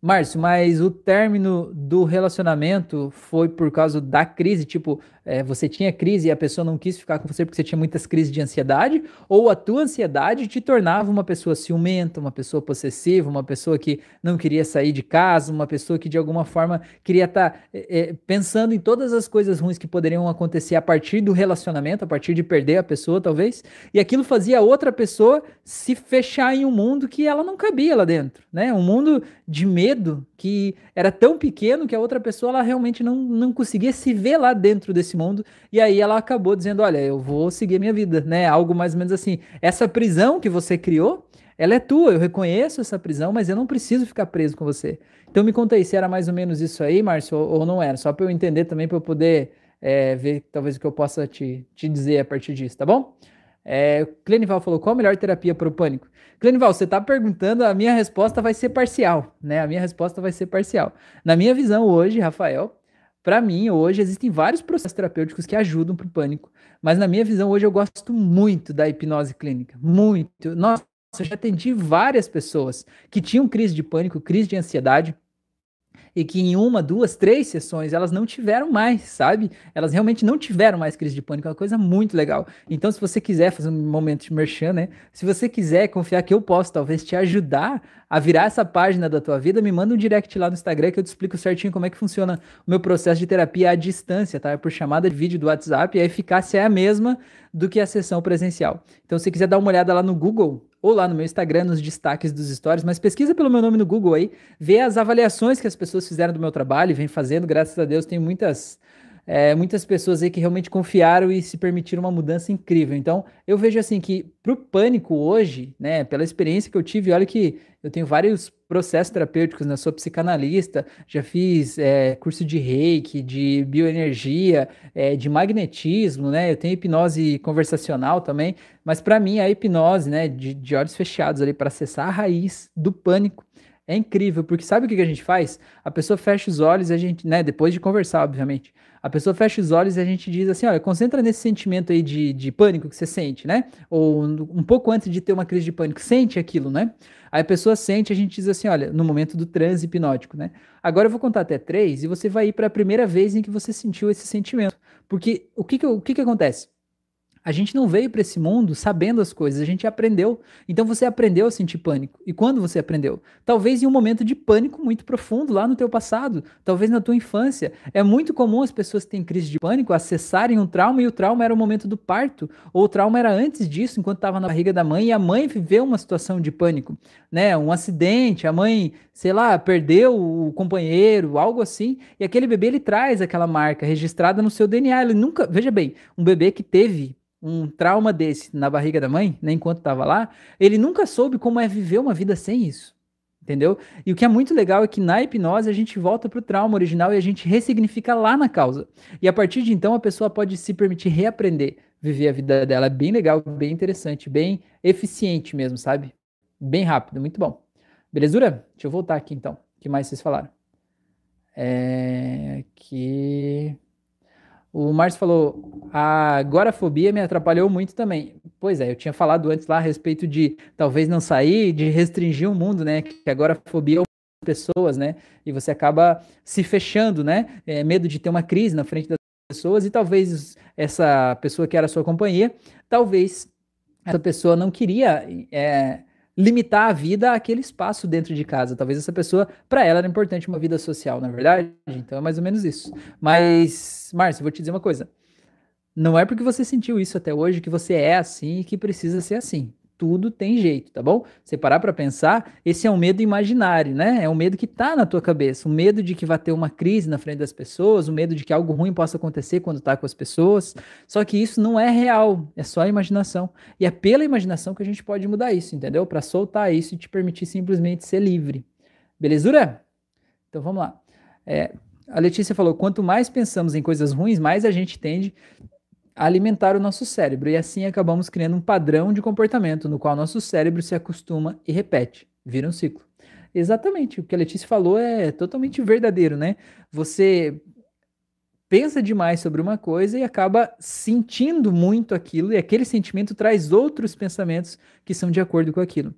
A: Márcio, mas o término do relacionamento foi por causa da crise? Tipo, é, você tinha crise e a pessoa não quis ficar com você porque você tinha muitas crises de ansiedade? Ou a tua ansiedade te tornava uma pessoa ciumenta, uma pessoa possessiva, uma pessoa que não queria sair de casa, uma pessoa que de alguma forma queria estar tá, é, é, pensando em todas as coisas ruins que poderiam acontecer a partir do relacionamento, a partir de perder a pessoa, talvez? E aquilo fazia outra pessoa se fechar em um mundo que ela não cabia lá dentro, né? Um mundo de medo que era tão pequeno que a outra pessoa ela realmente não, não conseguia se ver lá dentro desse mundo. E aí ela acabou dizendo: Olha, eu vou seguir minha vida, né? Algo mais ou menos assim. Essa prisão que você criou, ela é tua, eu reconheço essa prisão, mas eu não preciso ficar preso com você. Então me conta aí se era mais ou menos isso aí, Márcio, ou não era, só para eu entender também, para eu poder é, ver talvez o que eu possa te, te dizer a partir disso, tá bom? É, Clenival falou: qual a melhor terapia para o pânico? Clenival, você está perguntando, a minha resposta vai ser parcial, né? A minha resposta vai ser parcial. Na minha visão hoje, Rafael, para mim, hoje existem vários processos terapêuticos que ajudam para o pânico, mas na minha visão, hoje eu gosto muito da hipnose clínica. Muito. Nossa, eu já atendi várias pessoas que tinham crise de pânico, crise de ansiedade, e que em uma, duas, três sessões elas não tiveram mais, sabe? Elas realmente não tiveram mais crise de pânico, é uma coisa muito legal. Então, se você quiser fazer um momento de merchan, né? Se você quiser confiar que eu posso talvez te ajudar a virar essa página da tua vida, me manda um direct lá no Instagram que eu te explico certinho como é que funciona o meu processo de terapia à distância, tá? É por chamada de vídeo do WhatsApp e a eficácia é a mesma do que a sessão presencial. Então, se quiser dar uma olhada lá no Google, ou lá no meu Instagram, nos destaques dos stories, mas pesquisa pelo meu nome no Google aí, vê as avaliações que as pessoas fizeram do meu trabalho e vem fazendo, graças a Deus, tem muitas é, muitas pessoas aí que realmente confiaram e se permitiram uma mudança incrível. Então, eu vejo assim que para o pânico hoje, né, pela experiência que eu tive, olha que eu tenho vários processos terapêuticos, né? Sou psicanalista, já fiz é, curso de reiki, de bioenergia, é, de magnetismo, né? Eu tenho hipnose conversacional também, mas para mim a hipnose, né, de, de olhos fechados ali para acessar a raiz do pânico é incrível, porque sabe o que a gente faz? A pessoa fecha os olhos, a gente, né, depois de conversar, obviamente, a pessoa fecha os olhos e a gente diz assim: olha, concentra nesse sentimento aí de, de pânico que você sente, né? Ou um pouco antes de ter uma crise de pânico, sente aquilo, né? Aí a pessoa sente, a gente diz assim: olha, no momento do transe hipnótico, né? Agora eu vou contar até três e você vai ir para a primeira vez em que você sentiu esse sentimento. Porque o que, que, o que, que acontece? A gente não veio para esse mundo sabendo as coisas, a gente aprendeu. Então você aprendeu a sentir pânico. E quando você aprendeu? Talvez em um momento de pânico muito profundo lá no teu passado, talvez na tua infância. É muito comum as pessoas que têm crise de pânico acessarem um trauma e o trauma era o momento do parto, ou o trauma era antes disso, enquanto estava na barriga da mãe e a mãe viveu uma situação de pânico, né? Um acidente, a mãe, sei lá, perdeu o companheiro, algo assim, e aquele bebê ele traz aquela marca registrada no seu DNA. Ele nunca, veja bem, um bebê que teve um trauma desse na barriga da mãe, né, enquanto estava lá, ele nunca soube como é viver uma vida sem isso. Entendeu? E o que é muito legal é que na hipnose a gente volta para o trauma original e a gente ressignifica lá na causa. E a partir de então a pessoa pode se permitir reaprender, viver a vida dela. É bem legal, bem interessante, bem eficiente mesmo, sabe? Bem rápido, muito bom. Belezura? Deixa eu voltar aqui então. O que mais vocês falaram? É... Que. O Márcio falou, a agorafobia me atrapalhou muito também. Pois é, eu tinha falado antes lá a respeito de talvez não sair, de restringir o mundo, né? Que agorafobia é pessoas, né? E você acaba se fechando, né? É, medo de ter uma crise na frente das pessoas e talvez essa pessoa que era sua companhia, talvez essa pessoa não queria é, limitar a vida àquele espaço dentro de casa. Talvez essa pessoa, para ela, era importante uma vida social, na é verdade? Então é mais ou menos isso. Mas, Márcio, vou te dizer uma coisa. Não é porque você sentiu isso até hoje que você é assim e que precisa ser assim tudo tem jeito, tá bom? Você parar para pensar, esse é um medo imaginário, né? É um medo que tá na tua cabeça, um medo de que vai ter uma crise na frente das pessoas, um medo de que algo ruim possa acontecer quando tá com as pessoas. Só que isso não é real, é só imaginação. E é pela imaginação que a gente pode mudar isso, entendeu? Para soltar isso e te permitir simplesmente ser livre. Belezura? Então vamos lá. É, a Letícia falou: quanto mais pensamos em coisas ruins, mais a gente tende alimentar o nosso cérebro e assim acabamos criando um padrão de comportamento no qual nosso cérebro se acostuma e repete, vira um ciclo. Exatamente, o que a Letícia falou é totalmente verdadeiro, né? Você pensa demais sobre uma coisa e acaba sentindo muito aquilo, e aquele sentimento traz outros pensamentos que são de acordo com aquilo.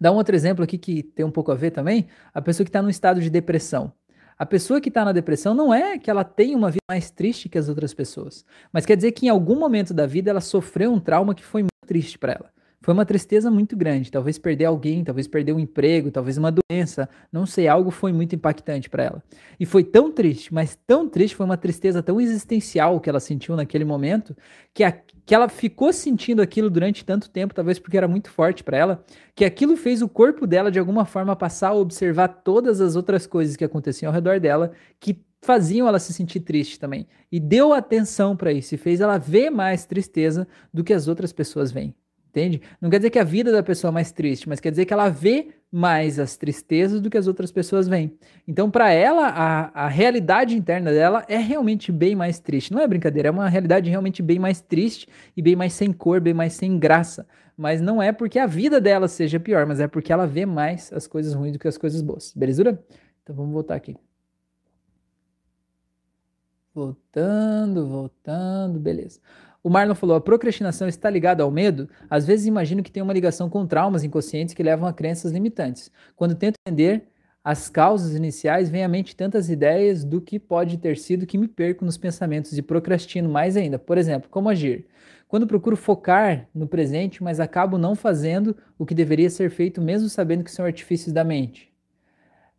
A: Dá um outro exemplo aqui que tem um pouco a ver também: a pessoa que está num estado de depressão. A pessoa que está na depressão não é que ela tem uma vida mais triste que as outras pessoas, mas quer dizer que em algum momento da vida ela sofreu um trauma que foi muito triste para ela. Foi uma tristeza muito grande, talvez perder alguém, talvez perder um emprego, talvez uma doença, não sei, algo foi muito impactante para ela. E foi tão triste, mas tão triste, foi uma tristeza tão existencial que ela sentiu naquele momento, que, a, que ela ficou sentindo aquilo durante tanto tempo, talvez porque era muito forte para ela, que aquilo fez o corpo dela de alguma forma passar a observar todas as outras coisas que aconteciam ao redor dela, que faziam ela se sentir triste também. E deu atenção para isso e fez ela ver mais tristeza do que as outras pessoas veem. Entende? Não quer dizer que a vida da pessoa é mais triste, mas quer dizer que ela vê mais as tristezas do que as outras pessoas veem. Então, para ela, a, a realidade interna dela é realmente bem mais triste. Não é brincadeira, é uma realidade realmente bem mais triste e bem mais sem cor, bem mais sem graça. Mas não é porque a vida dela seja pior, mas é porque ela vê mais as coisas ruins do que as coisas boas. Belezura? Então vamos voltar aqui. Voltando, voltando, beleza. O Marlon falou: a procrastinação está ligada ao medo? Às vezes imagino que tem uma ligação com traumas inconscientes que levam a crenças limitantes. Quando tento entender as causas iniciais, vem à mente tantas ideias do que pode ter sido que me perco nos pensamentos e procrastino mais ainda. Por exemplo, como agir? Quando procuro focar no presente, mas acabo não fazendo o que deveria ser feito, mesmo sabendo que são artifícios da mente.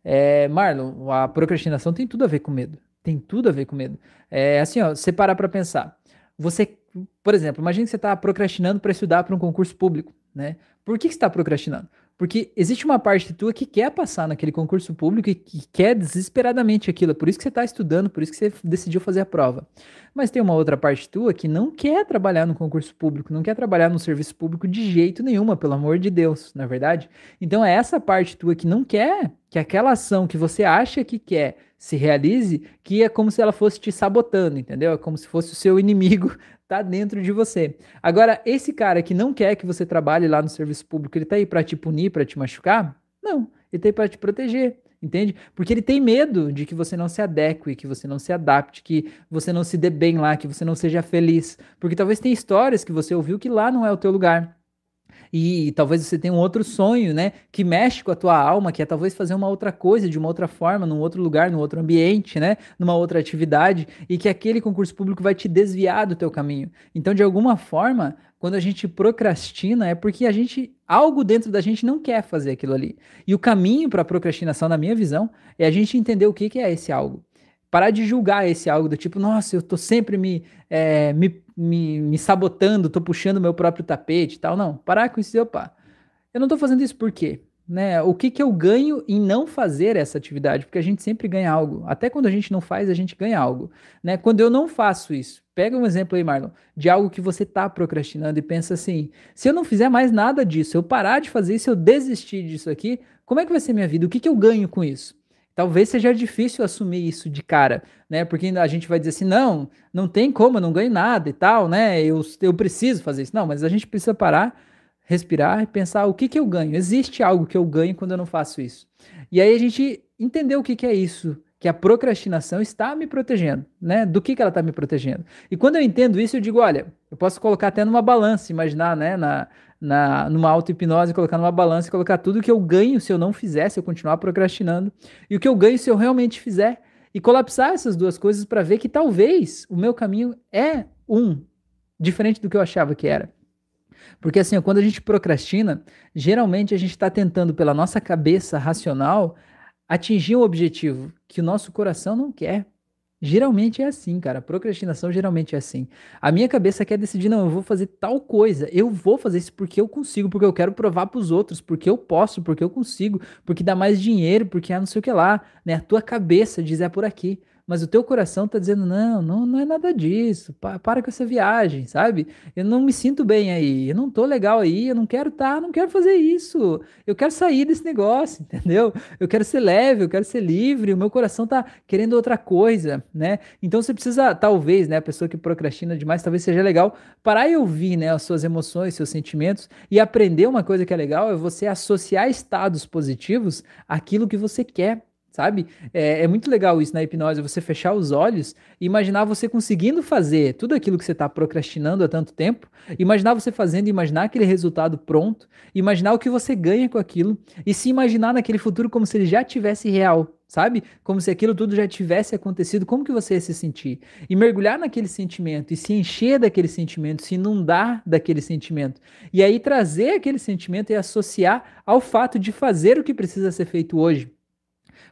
A: É, Marlon, a procrastinação tem tudo a ver com medo. Tem tudo a ver com medo. É assim, ó, você parar para pensar. Você, por exemplo, imagine que você está procrastinando para estudar para um concurso público, né? Por que, que você está procrastinando? Porque existe uma parte tua que quer passar naquele concurso público e que quer desesperadamente aquilo. É por isso que você está estudando, por isso que você decidiu fazer a prova. Mas tem uma outra parte tua que não quer trabalhar no concurso público, não quer trabalhar no serviço público de jeito nenhuma, pelo amor de Deus, na é verdade? Então é essa parte tua que não quer que aquela ação que você acha que quer se realize, que é como se ela fosse te sabotando, entendeu? É como se fosse o seu inimigo tá dentro de você. Agora, esse cara que não quer que você trabalhe lá no serviço público, ele tá aí para te punir, para te machucar? Não, ele tá aí para te proteger. Entende? Porque ele tem medo de que você não se adeque, que você não se adapte, que você não se dê bem lá, que você não seja feliz. Porque talvez tenha histórias que você ouviu que lá não é o teu lugar e talvez você tenha um outro sonho, né, que mexe com a tua alma, que é talvez fazer uma outra coisa de uma outra forma, num outro lugar, num outro ambiente, né, numa outra atividade, e que aquele concurso público vai te desviar do teu caminho. Então, de alguma forma, quando a gente procrastina é porque a gente algo dentro da gente não quer fazer aquilo ali. E o caminho para a procrastinação, na minha visão, é a gente entender o que, que é esse algo. Parar de julgar esse algo do tipo, nossa, eu tô sempre me, é, me, me, me, sabotando, tô puxando meu próprio tapete e tal. Não, parar com isso e opa. Eu não tô fazendo isso por quê? Né? O que, que eu ganho em não fazer essa atividade? Porque a gente sempre ganha algo. Até quando a gente não faz, a gente ganha algo. Né? Quando eu não faço isso, pega um exemplo aí, Marlon, de algo que você tá procrastinando e pensa assim: se eu não fizer mais nada disso, eu parar de fazer isso, eu desistir disso aqui, como é que vai ser minha vida? O que, que eu ganho com isso? Talvez seja difícil assumir isso de cara, né? Porque a gente vai dizer assim, não, não tem como, eu não ganho nada e tal, né? Eu, eu preciso fazer isso. Não, mas a gente precisa parar, respirar e pensar o que, que eu ganho. Existe algo que eu ganho quando eu não faço isso. E aí a gente entender o que, que é isso, que a procrastinação está me protegendo, né? Do que, que ela está me protegendo. E quando eu entendo isso, eu digo, olha, eu posso colocar até numa balança, imaginar, né? Na, na, numa auto-hipnose, colocar numa balança e colocar tudo que eu ganho se eu não fizer, se eu continuar procrastinando, e o que eu ganho se eu realmente fizer, e colapsar essas duas coisas para ver que talvez o meu caminho é um, diferente do que eu achava que era. Porque assim, quando a gente procrastina, geralmente a gente está tentando, pela nossa cabeça racional, atingir um objetivo que o nosso coração não quer. Geralmente é assim, cara. Procrastinação geralmente é assim. A minha cabeça quer decidir, não, eu vou fazer tal coisa. Eu vou fazer isso porque eu consigo, porque eu quero provar para os outros, porque eu posso, porque eu consigo, porque dá mais dinheiro, porque é não sei o que lá, né? A tua cabeça diz é por aqui mas o teu coração tá dizendo: não, não, não é nada disso, para, para com essa viagem, sabe? Eu não me sinto bem aí, eu não tô legal aí, eu não quero estar, tá, não quero fazer isso, eu quero sair desse negócio, entendeu? Eu quero ser leve, eu quero ser livre, o meu coração tá querendo outra coisa, né? Então você precisa, talvez, né, a pessoa que procrastina demais, talvez seja legal parar e ouvir, né, as suas emoções, seus sentimentos e aprender uma coisa que é legal é você associar estados positivos àquilo que você quer sabe? É, é, muito legal isso na hipnose, você fechar os olhos e imaginar você conseguindo fazer tudo aquilo que você está procrastinando há tanto tempo, imaginar você fazendo, imaginar aquele resultado pronto, imaginar o que você ganha com aquilo e se imaginar naquele futuro como se ele já tivesse real, sabe? Como se aquilo tudo já tivesse acontecido, como que você ia se sentir? E mergulhar naquele sentimento e se encher daquele sentimento, se inundar daquele sentimento. E aí trazer aquele sentimento e associar ao fato de fazer o que precisa ser feito hoje.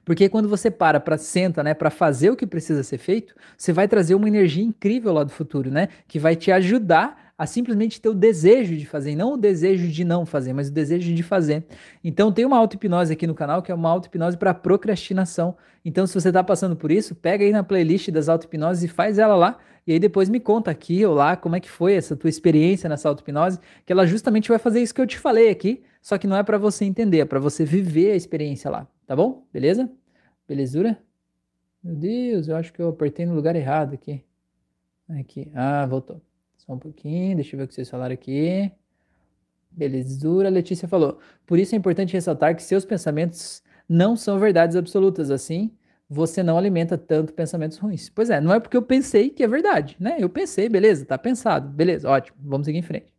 A: Porque quando você para para senta, né, para fazer o que precisa ser feito, você vai trazer uma energia incrível lá do futuro, né, que vai te ajudar a simplesmente ter o desejo de fazer, não o desejo de não fazer, mas o desejo de fazer. Então tem uma auto-hipnose aqui no canal que é uma auto-hipnose para procrastinação. Então se você está passando por isso, pega aí na playlist das auto-hipnoses e faz ela lá, e aí depois me conta aqui ou lá como é que foi essa tua experiência nessa auto-hipnose, que ela justamente vai fazer isso que eu te falei aqui, só que não é para você entender, é para você viver a experiência lá, tá bom? Beleza? Belezura? Meu Deus, eu acho que eu apertei no lugar errado aqui. Aqui. Ah, voltou. Só um pouquinho, deixa eu ver o que vocês falaram aqui. Belezura, Letícia falou. Por isso é importante ressaltar que seus pensamentos não são verdades absolutas, assim você não alimenta tanto pensamentos ruins. Pois é, não é porque eu pensei que é verdade, né? Eu pensei, beleza, tá pensado, beleza, ótimo, vamos seguir em frente.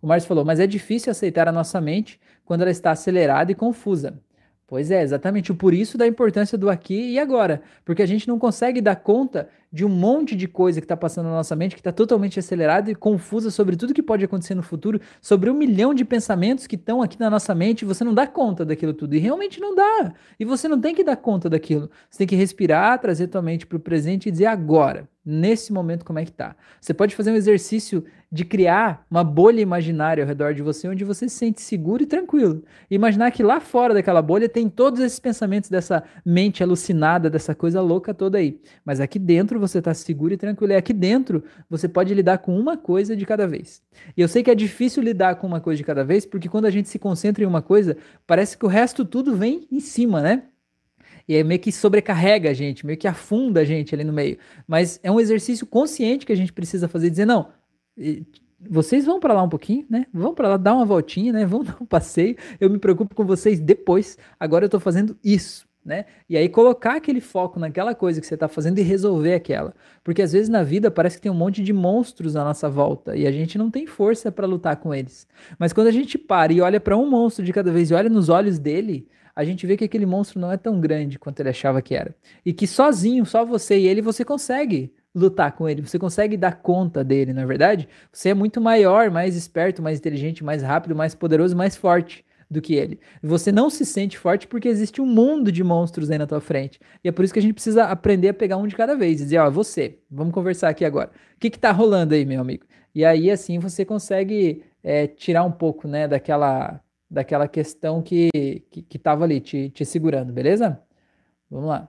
A: O Márcio falou, mas é difícil aceitar a nossa mente quando ela está acelerada e confusa Pois é, exatamente. Por isso da importância do aqui e agora, porque a gente não consegue dar conta de um monte de coisa que está passando na nossa mente, que está totalmente acelerada e confusa sobre tudo que pode acontecer no futuro, sobre um milhão de pensamentos que estão aqui na nossa mente, você não dá conta daquilo tudo, e realmente não dá, e você não tem que dar conta daquilo, você tem que respirar, trazer tua mente para o presente e dizer agora, nesse momento como é que tá. Você pode fazer um exercício de criar uma bolha imaginária ao redor de você, onde você se sente seguro e tranquilo. E imaginar que lá fora daquela bolha tem todos esses pensamentos dessa mente alucinada, dessa coisa louca toda aí. Mas aqui dentro você está seguro e tranquilo. E aqui dentro você pode lidar com uma coisa de cada vez. E eu sei que é difícil lidar com uma coisa de cada vez, porque quando a gente se concentra em uma coisa, parece que o resto tudo vem em cima, né? E aí meio que sobrecarrega a gente, meio que afunda a gente ali no meio. Mas é um exercício consciente que a gente precisa fazer, dizer, não, vocês vão para lá um pouquinho, né? Vão para lá dar uma voltinha, né? Vão dar um passeio. Eu me preocupo com vocês depois. Agora eu estou fazendo isso, né? E aí colocar aquele foco naquela coisa que você está fazendo e resolver aquela. Porque às vezes na vida parece que tem um monte de monstros à nossa volta e a gente não tem força para lutar com eles. Mas quando a gente para e olha para um monstro de cada vez e olha nos olhos dele, a gente vê que aquele monstro não é tão grande quanto ele achava que era. E que sozinho, só você e ele, você consegue lutar com ele, você consegue dar conta dele, na é verdade? Você é muito maior, mais esperto, mais inteligente, mais rápido, mais poderoso, mais forte do que ele. Você não se sente forte porque existe um mundo de monstros aí na tua frente. E é por isso que a gente precisa aprender a pegar um de cada vez. Dizer, ó, você, vamos conversar aqui agora. O que que tá rolando aí, meu amigo? E aí, assim, você consegue é, tirar um pouco, né, daquela daquela questão que que, que tava ali te, te segurando, beleza? Vamos lá.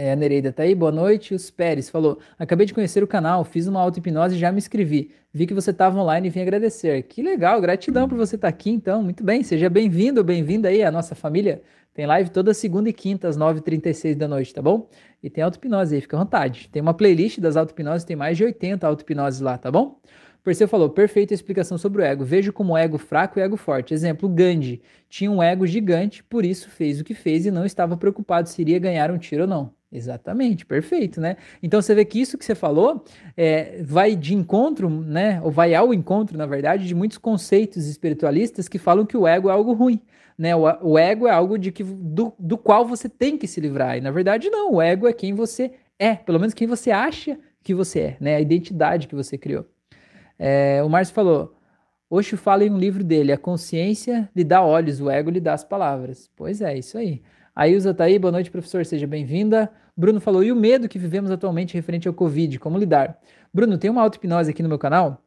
A: É, a Nereida tá aí, boa noite. Os Pérez falou: Acabei de conhecer o canal, fiz uma auto-hipnose e já me inscrevi. Vi que você estava online e vim agradecer. Que legal, gratidão por você estar tá aqui, então. Muito bem, seja bem-vindo, bem-vinda aí à nossa família. Tem live toda segunda e quinta, às 9h36 da noite, tá bom? E tem auto-hipnose aí, fica à vontade. Tem uma playlist das auto-hipnoses, tem mais de 80 auto-hipnoses lá, tá bom? Perseu falou, perfeita explicação sobre o ego. Vejo como ego fraco e ego forte. Exemplo, Gandhi tinha um ego gigante, por isso fez o que fez e não estava preocupado se iria ganhar um tiro ou não. Exatamente, perfeito, né? Então você vê que isso que você falou é, vai de encontro, né? Ou vai ao encontro, na verdade, de muitos conceitos espiritualistas que falam que o ego é algo ruim, né? O, o ego é algo de que, do, do qual você tem que se livrar. E na verdade, não, o ego é quem você é, pelo menos quem você acha que você é, né? A identidade que você criou. É, o Márcio falou: Osho fala em um livro dele: a consciência lhe dá olhos, o ego lhe dá as palavras. Pois é, isso aí. A Ilza tá aí, boa noite, professor, seja bem-vinda. Bruno falou: e o medo que vivemos atualmente referente ao Covid, como lidar? Bruno, tem uma auto-hipnose aqui no meu canal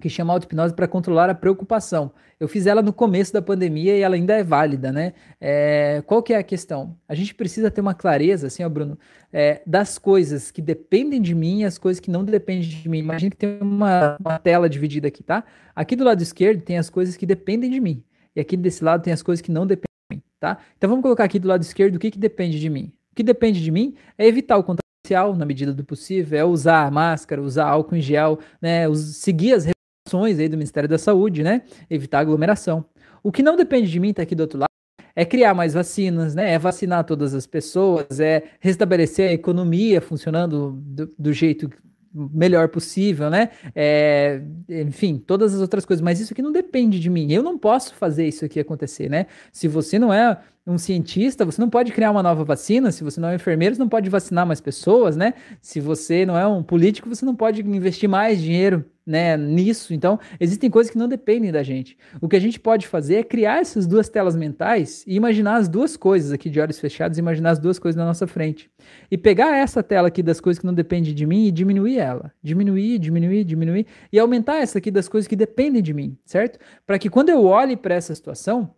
A: que chama auto-hipnose para controlar a preocupação. Eu fiz ela no começo da pandemia e ela ainda é válida, né? É, qual que é a questão? A gente precisa ter uma clareza, assim, ó, Bruno, é, das coisas que dependem de mim e as coisas que não dependem de mim. Imagina que tem uma, uma tela dividida aqui, tá? Aqui do lado esquerdo tem as coisas que dependem de mim. E aqui desse lado tem as coisas que não dependem de mim, tá? Então vamos colocar aqui do lado esquerdo o que, que depende de mim. O que depende de mim é evitar o contato social na medida do possível, é usar máscara, usar álcool em gel, né? Seguir as aí do Ministério da Saúde, né? Evitar aglomeração. O que não depende de mim, tá aqui do outro lado, é criar mais vacinas, né? É vacinar todas as pessoas, é restabelecer a economia funcionando do, do jeito melhor possível, né? É, enfim, todas as outras coisas. Mas isso aqui não depende de mim. Eu não posso fazer isso aqui acontecer, né? Se você não é um cientista, você não pode criar uma nova vacina. Se você não é um enfermeiro, você não pode vacinar mais pessoas, né? Se você não é um político, você não pode investir mais dinheiro né, nisso. Então, existem coisas que não dependem da gente. O que a gente pode fazer é criar essas duas telas mentais e imaginar as duas coisas aqui de olhos fechados, imaginar as duas coisas na nossa frente. E pegar essa tela aqui das coisas que não dependem de mim e diminuir ela. Diminuir, diminuir, diminuir e aumentar essa aqui das coisas que dependem de mim, certo? Para que quando eu olhe para essa situação,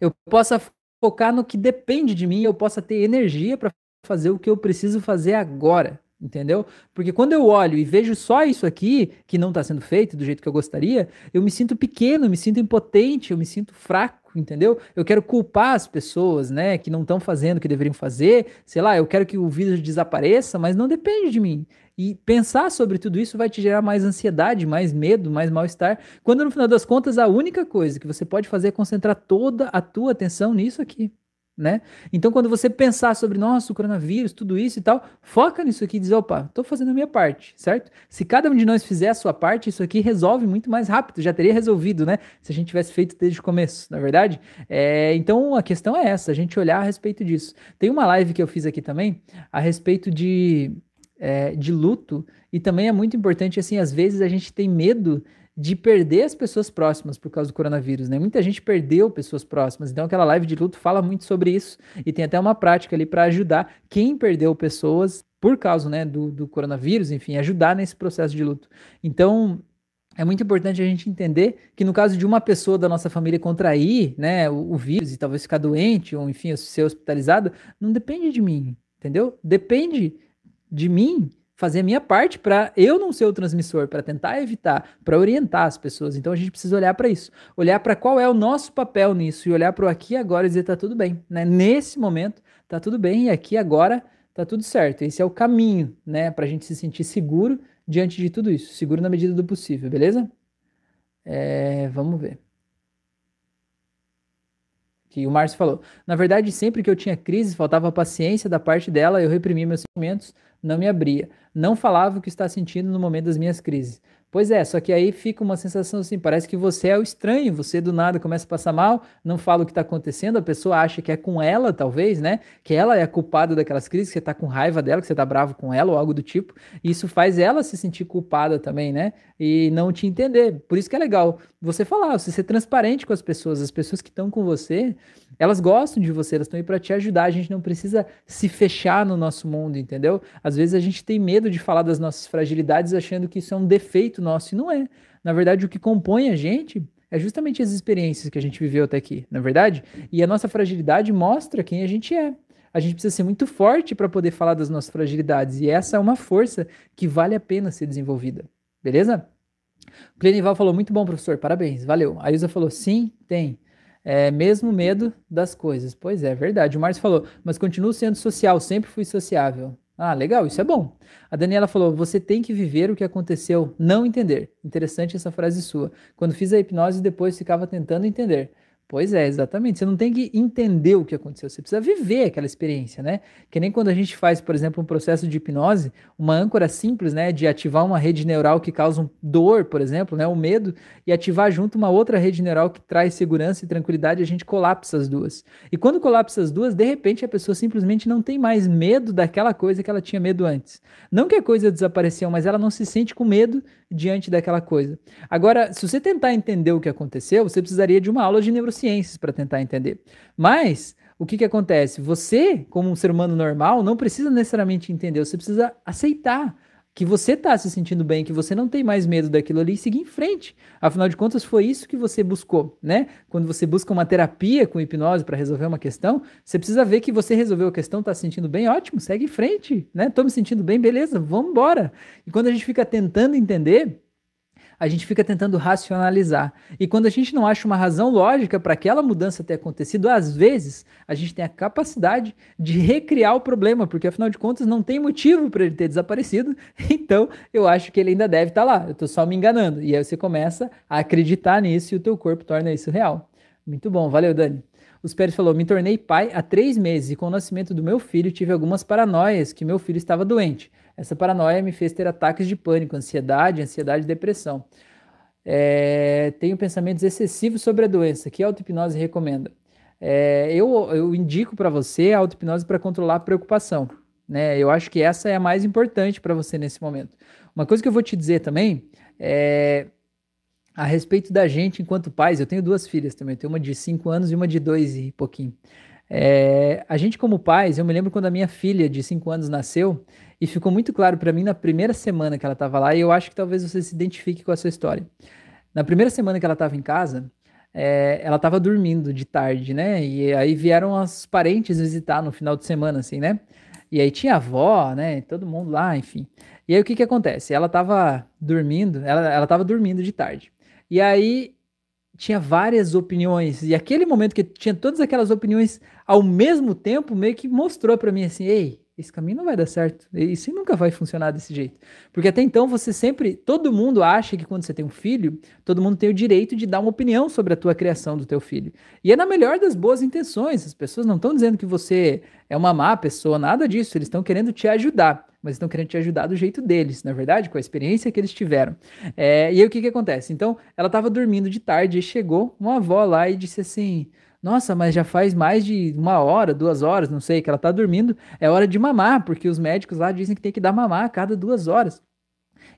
A: eu possa focar no que depende de mim, eu possa ter energia para fazer o que eu preciso fazer agora entendeu? Porque quando eu olho e vejo só isso aqui, que não está sendo feito do jeito que eu gostaria, eu me sinto pequeno, eu me sinto impotente, eu me sinto fraco, entendeu? Eu quero culpar as pessoas, né, que não estão fazendo o que deveriam fazer, sei lá, eu quero que o vírus desapareça, mas não depende de mim. E pensar sobre tudo isso vai te gerar mais ansiedade, mais medo, mais mal-estar, quando no final das contas a única coisa que você pode fazer é concentrar toda a tua atenção nisso aqui né? Então, quando você pensar sobre, nossa, o coronavírus, tudo isso e tal, foca nisso aqui e diz, opa, tô fazendo a minha parte, certo? Se cada um de nós fizer a sua parte, isso aqui resolve muito mais rápido, já teria resolvido, né? Se a gente tivesse feito desde o começo, na é verdade? É, então, a questão é essa, a gente olhar a respeito disso. Tem uma live que eu fiz aqui também, a respeito de, é, de luto, e também é muito importante, assim, às vezes a gente tem medo de perder as pessoas próximas por causa do coronavírus, né? Muita gente perdeu pessoas próximas, então aquela live de luto fala muito sobre isso e tem até uma prática ali para ajudar quem perdeu pessoas por causa, né, do, do coronavírus, enfim, ajudar nesse processo de luto. Então, é muito importante a gente entender que no caso de uma pessoa da nossa família contrair, né, o, o vírus e talvez ficar doente ou enfim, ser hospitalizado, não depende de mim, entendeu? Depende de mim fazer a minha parte para eu não ser o transmissor, para tentar evitar, para orientar as pessoas. Então a gente precisa olhar para isso, olhar para qual é o nosso papel nisso e olhar para o aqui e agora e dizer tá tudo bem, né? Nesse momento tá tudo bem e aqui agora tá tudo certo. Esse é o caminho, né, para a gente se sentir seguro diante de tudo isso, seguro na medida do possível, beleza? É, vamos ver. Que o Márcio falou. Na verdade, sempre que eu tinha crise, faltava paciência da parte dela, eu reprimia meus sentimentos, não me abria não falava o que está sentindo no momento das minhas crises. Pois é, só que aí fica uma sensação assim, parece que você é o estranho, você do nada começa a passar mal, não fala o que está acontecendo, a pessoa acha que é com ela, talvez, né? Que ela é a culpada daquelas crises, que você está com raiva dela, que você está bravo com ela ou algo do tipo. E isso faz ela se sentir culpada também, né? E não te entender. Por isso que é legal você falar, você ser transparente com as pessoas, as pessoas que estão com você, elas gostam de você, elas estão aí para te ajudar. A gente não precisa se fechar no nosso mundo, entendeu? Às vezes a gente tem medo de falar das nossas fragilidades achando que isso é um defeito nosso e não é. Na verdade, o que compõe a gente é justamente as experiências que a gente viveu até aqui, na é verdade? E a nossa fragilidade mostra quem a gente é. A gente precisa ser muito forte para poder falar das nossas fragilidades e essa é uma força que vale a pena ser desenvolvida. Beleza? Plenival falou muito bom, professor. Parabéns. Valeu. A Ilza falou sim, tem. É, mesmo medo das coisas. Pois é, verdade. O Márcio falou, mas continuo sendo social, sempre fui sociável. Ah, legal, isso é bom. A Daniela falou: você tem que viver o que aconteceu, não entender. Interessante essa frase sua. Quando fiz a hipnose, depois ficava tentando entender. Pois é, exatamente. Você não tem que entender o que aconteceu, você precisa viver aquela experiência, né? Que nem quando a gente faz, por exemplo, um processo de hipnose, uma âncora simples, né, de ativar uma rede neural que causa um dor, por exemplo, né, o medo, e ativar junto uma outra rede neural que traz segurança e tranquilidade, a gente colapsa as duas. E quando colapsa as duas, de repente a pessoa simplesmente não tem mais medo daquela coisa que ela tinha medo antes. Não que a coisa desapareceu, mas ela não se sente com medo diante daquela coisa. Agora, se você tentar entender o que aconteceu, você precisaria de uma aula de neurociências para tentar entender. Mas o que, que acontece? Você, como um ser humano normal, não precisa necessariamente entender, você precisa aceitar que você está se sentindo bem, que você não tem mais medo daquilo ali e seguir em frente. Afinal de contas, foi isso que você buscou, né? Quando você busca uma terapia com hipnose para resolver uma questão, você precisa ver que você resolveu a questão, está se sentindo bem, ótimo, segue em frente, né? Tô me sentindo bem, beleza, vamos embora. E quando a gente fica tentando entender, a gente fica tentando racionalizar. E quando a gente não acha uma razão lógica para aquela mudança ter acontecido, às vezes a gente tem a capacidade de recriar o problema, porque afinal de contas não tem motivo para ele ter desaparecido. Então eu acho que ele ainda deve estar tá lá. Eu estou só me enganando. E aí você começa a acreditar nisso e o teu corpo torna isso real. Muito bom, valeu, Dani. Os Pérez falou: Me tornei pai há três meses e com o nascimento do meu filho tive algumas paranoias que meu filho estava doente. Essa paranoia me fez ter ataques de pânico, ansiedade, ansiedade e depressão. É, tenho pensamentos excessivos sobre a doença. Que a auto-hipnose recomenda? É, eu, eu indico para você a auto-hipnose para controlar a preocupação. Né? Eu acho que essa é a mais importante para você nesse momento. Uma coisa que eu vou te dizer também é a respeito da gente enquanto pais. Eu tenho duas filhas também, tenho uma de 5 anos e uma de 2 e pouquinho. É, a gente, como pais, eu me lembro quando a minha filha de 5 anos nasceu, e ficou muito claro para mim na primeira semana que ela estava lá, e eu acho que talvez você se identifique com essa história. Na primeira semana que ela estava em casa, é, ela estava dormindo de tarde, né? E aí vieram os parentes visitar no final de semana, assim, né? E aí tinha a avó, né? Todo mundo lá, enfim. E aí o que que acontece? Ela estava dormindo, ela, ela tava dormindo de tarde. E aí tinha várias opiniões. E aquele momento que tinha todas aquelas opiniões ao mesmo tempo, meio que mostrou para mim assim: ei, esse caminho não vai dar certo. Isso nunca vai funcionar desse jeito. Porque até então você sempre, todo mundo acha que quando você tem um filho, todo mundo tem o direito de dar uma opinião sobre a tua criação do teu filho. E é na melhor das boas intenções. As pessoas não estão dizendo que você é uma má pessoa, nada disso. Eles estão querendo te ajudar, mas estão querendo te ajudar do jeito deles, na é verdade, com a experiência que eles tiveram. É, e aí o que que acontece? Então, ela estava dormindo de tarde e chegou uma avó lá e disse assim: nossa, mas já faz mais de uma hora, duas horas, não sei, que ela tá dormindo. É hora de mamar, porque os médicos lá dizem que tem que dar mamar a cada duas horas.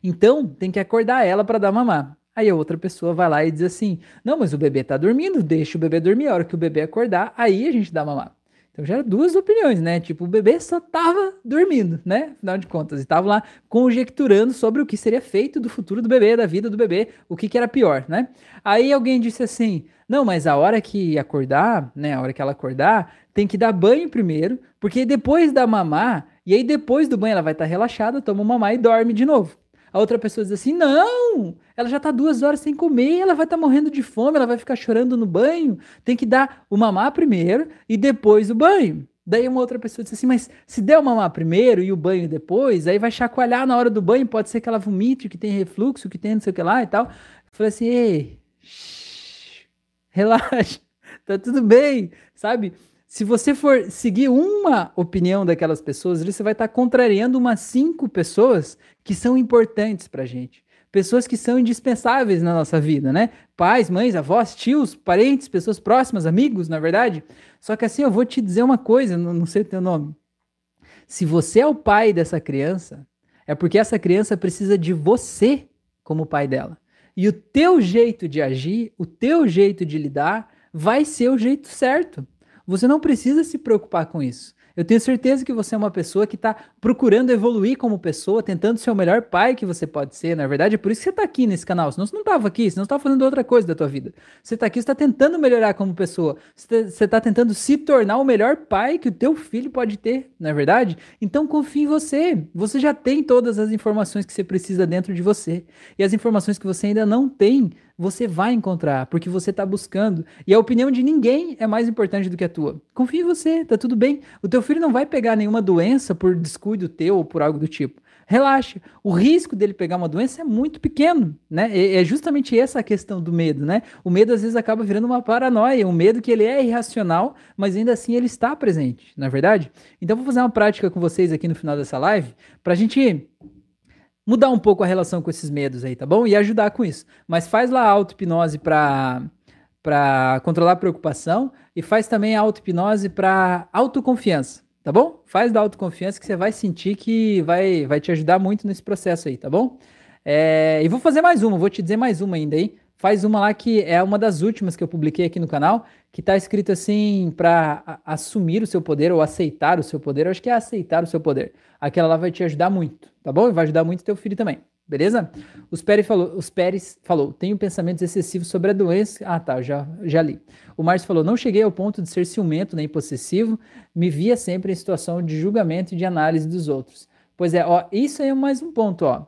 A: Então, tem que acordar ela para dar mamar. Aí a outra pessoa vai lá e diz assim: Não, mas o bebê tá dormindo, deixa o bebê dormir. A hora que o bebê acordar, aí a gente dá mamar. Então já eram duas opiniões, né? Tipo, o bebê só tava dormindo, né? Afinal de contas, e tava lá conjecturando sobre o que seria feito do futuro do bebê, da vida do bebê, o que, que era pior, né? Aí alguém disse assim: não, mas a hora que acordar, né? A hora que ela acordar, tem que dar banho primeiro, porque depois da mamar, e aí depois do banho ela vai estar tá relaxada, toma mamar e dorme de novo. A outra pessoa diz assim: não, ela já está duas horas sem comer, ela vai estar tá morrendo de fome, ela vai ficar chorando no banho. Tem que dar o mamar primeiro e depois o banho. Daí uma outra pessoa diz assim: mas se der o mamar primeiro e o banho depois, aí vai chacoalhar na hora do banho, pode ser que ela vomite, que tem refluxo, que tem não sei o que lá e tal. Eu falei assim: ei, shh, relaxa, tá tudo bem, sabe? Se você for seguir uma opinião daquelas pessoas, você vai estar contrariando umas cinco pessoas que são importantes para gente. Pessoas que são indispensáveis na nossa vida, né? Pais, mães, avós, tios, parentes, pessoas próximas, amigos, na verdade. Só que assim, eu vou te dizer uma coisa, não, não sei o teu nome. Se você é o pai dessa criança, é porque essa criança precisa de você como pai dela. E o teu jeito de agir, o teu jeito de lidar, vai ser o jeito certo. Você não precisa se preocupar com isso. Eu tenho certeza que você é uma pessoa que está procurando evoluir como pessoa, tentando ser o melhor pai que você pode ser. Na verdade, é por isso que você está aqui nesse canal. Senão você não estava aqui, senão você estava fazendo outra coisa da tua vida. Você está aqui, você está tentando melhorar como pessoa. Você está tentando se tornar o melhor pai que o teu filho pode ter, na é verdade? Então confie em você. Você já tem todas as informações que você precisa dentro de você. E as informações que você ainda não tem, você vai encontrar, porque você está buscando. E a opinião de ninguém é mais importante do que a tua. Confia em você, tá tudo bem. O teu filho não vai pegar nenhuma doença por descuido teu ou por algo do tipo. Relaxa. O risco dele pegar uma doença é muito pequeno, né? É justamente essa a questão do medo, né? O medo às vezes acaba virando uma paranoia, um medo que ele é irracional, mas ainda assim ele está presente, na é verdade? Então vou fazer uma prática com vocês aqui no final dessa live para a gente mudar um pouco a relação com esses medos aí, tá bom? E ajudar com isso. Mas faz lá a auto-hipnose para para controlar a preocupação e faz também a auto-hipnose para autoconfiança, tá bom? Faz da autoconfiança que você vai sentir que vai, vai te ajudar muito nesse processo aí, tá bom? É, e vou fazer mais uma, vou te dizer mais uma ainda aí. Faz uma lá que é uma das últimas que eu publiquei aqui no canal, que tá escrito assim para assumir o seu poder ou aceitar o seu poder. Eu acho que é aceitar o seu poder. Aquela lá vai te ajudar muito tá bom? E vai ajudar muito teu filho também, beleza? Os Pérez falou, os Pérez falou, tenho pensamentos excessivos sobre a doença. Ah, tá, já, já li. O Márcio falou, não cheguei ao ponto de ser ciumento nem possessivo, me via sempre em situação de julgamento e de análise dos outros. Pois é, ó, isso aí é mais um ponto, ó.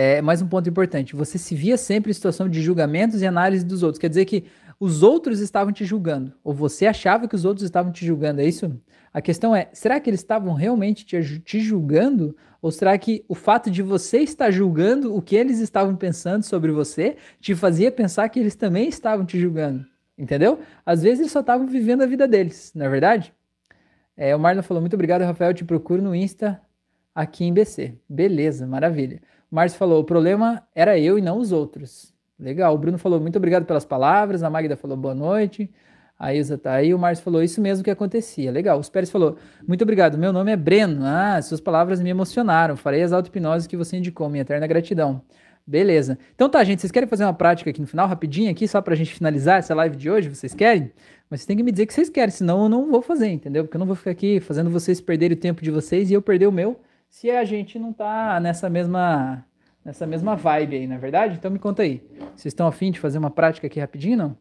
A: É mais um ponto importante. Você se via sempre em situação de julgamentos e análise dos outros. Quer dizer que os outros estavam te julgando, ou você achava que os outros estavam te julgando, é isso? A questão é, será que eles estavam realmente te, te julgando? Ou será que o fato de você estar julgando o que eles estavam pensando sobre você te fazia pensar que eles também estavam te julgando? Entendeu? Às vezes eles só estavam vivendo a vida deles, não é verdade? É, o Marlon falou, muito obrigado, Rafael, te procuro no Insta aqui em BC. Beleza, maravilha. O Márcio falou, o problema era eu e não os outros. Legal. O Bruno falou, muito obrigado pelas palavras. A Magda falou, boa noite. A Isa tá aí. O Márcio falou, isso mesmo que acontecia. Legal. Os Pérez falou, muito obrigado. Meu nome é Breno. Ah, suas palavras me emocionaram. Farei as auto-hipnoses que você indicou. Minha eterna gratidão. Beleza. Então tá, gente. Vocês querem fazer uma prática aqui no final, rapidinho aqui, só pra gente finalizar essa live de hoje? Vocês querem? Mas vocês têm que me dizer que vocês querem, senão eu não vou fazer, entendeu? Porque eu não vou ficar aqui fazendo vocês perderem o tempo de vocês e eu perder o meu se a gente não tá nessa mesma nessa mesma vibe aí, na é verdade? Então me conta aí. Vocês estão afim de fazer uma prática aqui rapidinho, não?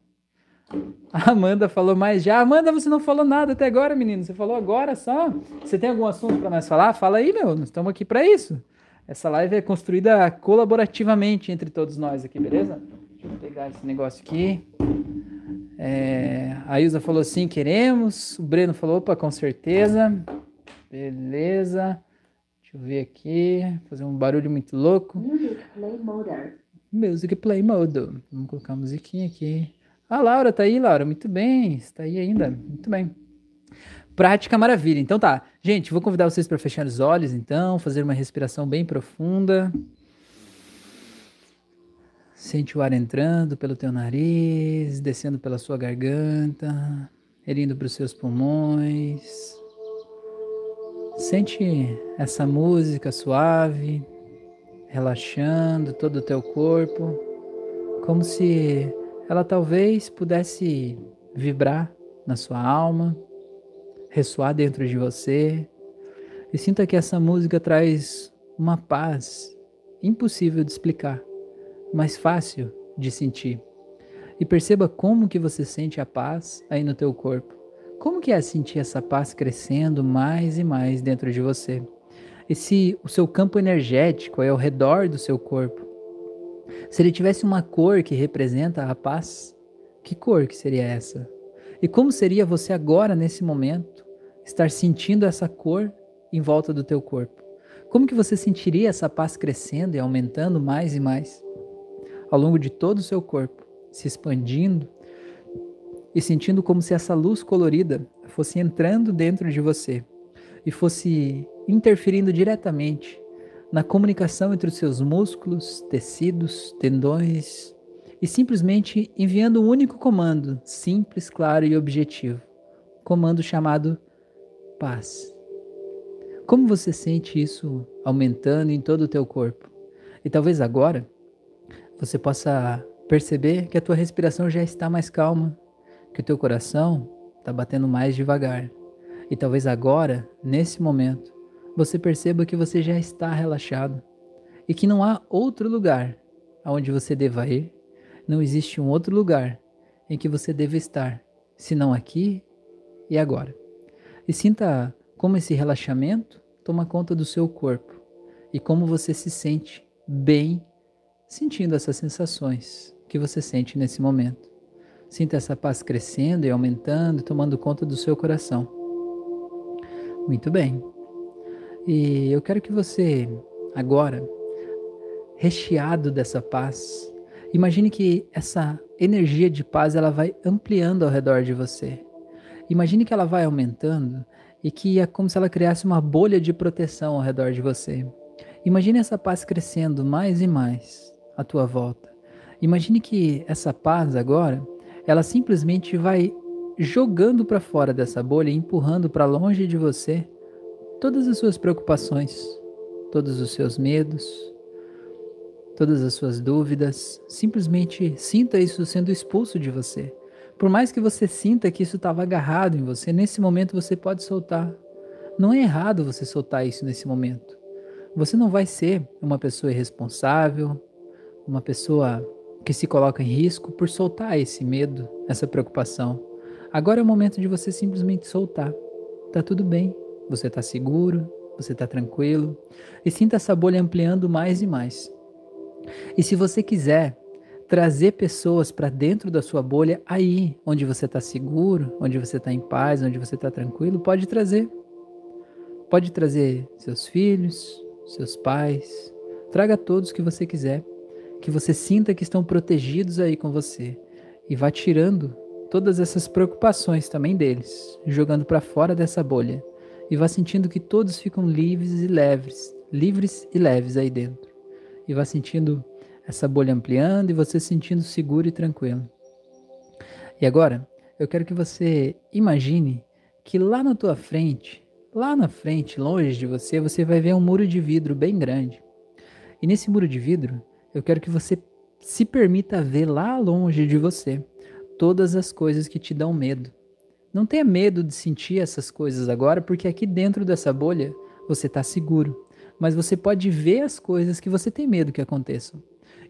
A: A Amanda falou mais já. Amanda, você não falou nada até agora, menino. Você falou agora só. Você tem algum assunto para nós falar? Fala aí, meu. Nós estamos aqui para isso. Essa live é construída colaborativamente entre todos nós aqui, beleza? Deixa eu pegar esse negócio aqui. É, a Ilza falou sim, queremos. O Breno falou, opa, com certeza. Beleza. Deixa eu ver aqui. Fazer um barulho muito louco.
B: Music Play Mode.
A: Music Play Mode. Vamos colocar a musiquinha aqui. Ah, Laura, tá aí, Laura. Muito bem. Está aí ainda. Muito bem. Prática maravilha. Então tá. Gente, vou convidar vocês para fechar os olhos, então, fazer uma respiração bem profunda. Sente o ar entrando pelo teu nariz, descendo pela sua garganta, indo para os seus pulmões. Sente essa música suave, relaxando todo o teu corpo, como se ela talvez pudesse vibrar na sua alma, ressoar dentro de você. E sinta que essa música traz uma paz impossível de explicar mais fácil de sentir. E perceba como que você sente a paz aí no teu corpo. Como que é sentir essa paz crescendo mais e mais dentro de você? E se o seu campo energético é ao redor do seu corpo, se ele tivesse uma cor que representa a paz, que cor que seria essa? E como seria você agora nesse momento estar sentindo essa cor em volta do teu corpo? Como que você sentiria essa paz crescendo e aumentando mais e mais? ao longo de todo o seu corpo, se expandindo e sentindo como se essa luz colorida fosse entrando dentro de você e fosse interferindo diretamente na comunicação entre os seus músculos, tecidos, tendões e simplesmente enviando um único comando, simples, claro e objetivo. Comando chamado paz. Como você sente isso aumentando em todo o teu corpo? E talvez agora você possa perceber que a tua respiração já está mais calma, que o teu coração está batendo mais devagar. E talvez agora, nesse momento, você perceba que você já está relaxado e que não há outro lugar aonde você deva ir, não existe um outro lugar em que você deva estar, senão aqui e agora. E sinta como esse relaxamento toma conta do seu corpo e como você se sente bem sentindo essas sensações que você sente nesse momento. Sinta essa paz crescendo e aumentando, tomando conta do seu coração. Muito bem. E eu quero que você, agora, recheado dessa paz, imagine que essa energia de paz ela vai ampliando ao redor de você. Imagine que ela vai aumentando e que é como se ela criasse uma bolha de proteção ao redor de você. Imagine essa paz crescendo mais e mais à tua volta. Imagine que essa paz agora, ela simplesmente vai jogando para fora dessa bolha, empurrando para longe de você todas as suas preocupações, todos os seus medos, todas as suas dúvidas. Simplesmente sinta isso sendo expulso de você. Por mais que você sinta que isso estava agarrado em você, nesse momento você pode soltar. Não é errado você soltar isso nesse momento. Você não vai ser uma pessoa irresponsável, uma pessoa que se coloca em risco por soltar esse medo, essa preocupação. Agora é o momento de você simplesmente soltar. Tá tudo bem, você tá seguro, você tá tranquilo e sinta essa bolha ampliando mais e mais. E se você quiser trazer pessoas para dentro da sua bolha, aí onde você está seguro, onde você está em paz, onde você está tranquilo, pode trazer. Pode trazer seus filhos, seus pais, traga todos que você quiser que você sinta que estão protegidos aí com você e vá tirando todas essas preocupações também deles, jogando para fora dessa bolha e vá sentindo que todos ficam livres e leves, livres e leves aí dentro. E vá sentindo essa bolha ampliando e você sentindo seguro e tranquilo. E agora, eu quero que você imagine que lá na tua frente, lá na frente, longe de você, você vai ver um muro de vidro bem grande. E nesse muro de vidro eu quero que você se permita ver lá longe de você todas as coisas que te dão medo. Não tenha medo de sentir essas coisas agora, porque aqui dentro dessa bolha você está seguro. Mas você pode ver as coisas que você tem medo que aconteçam.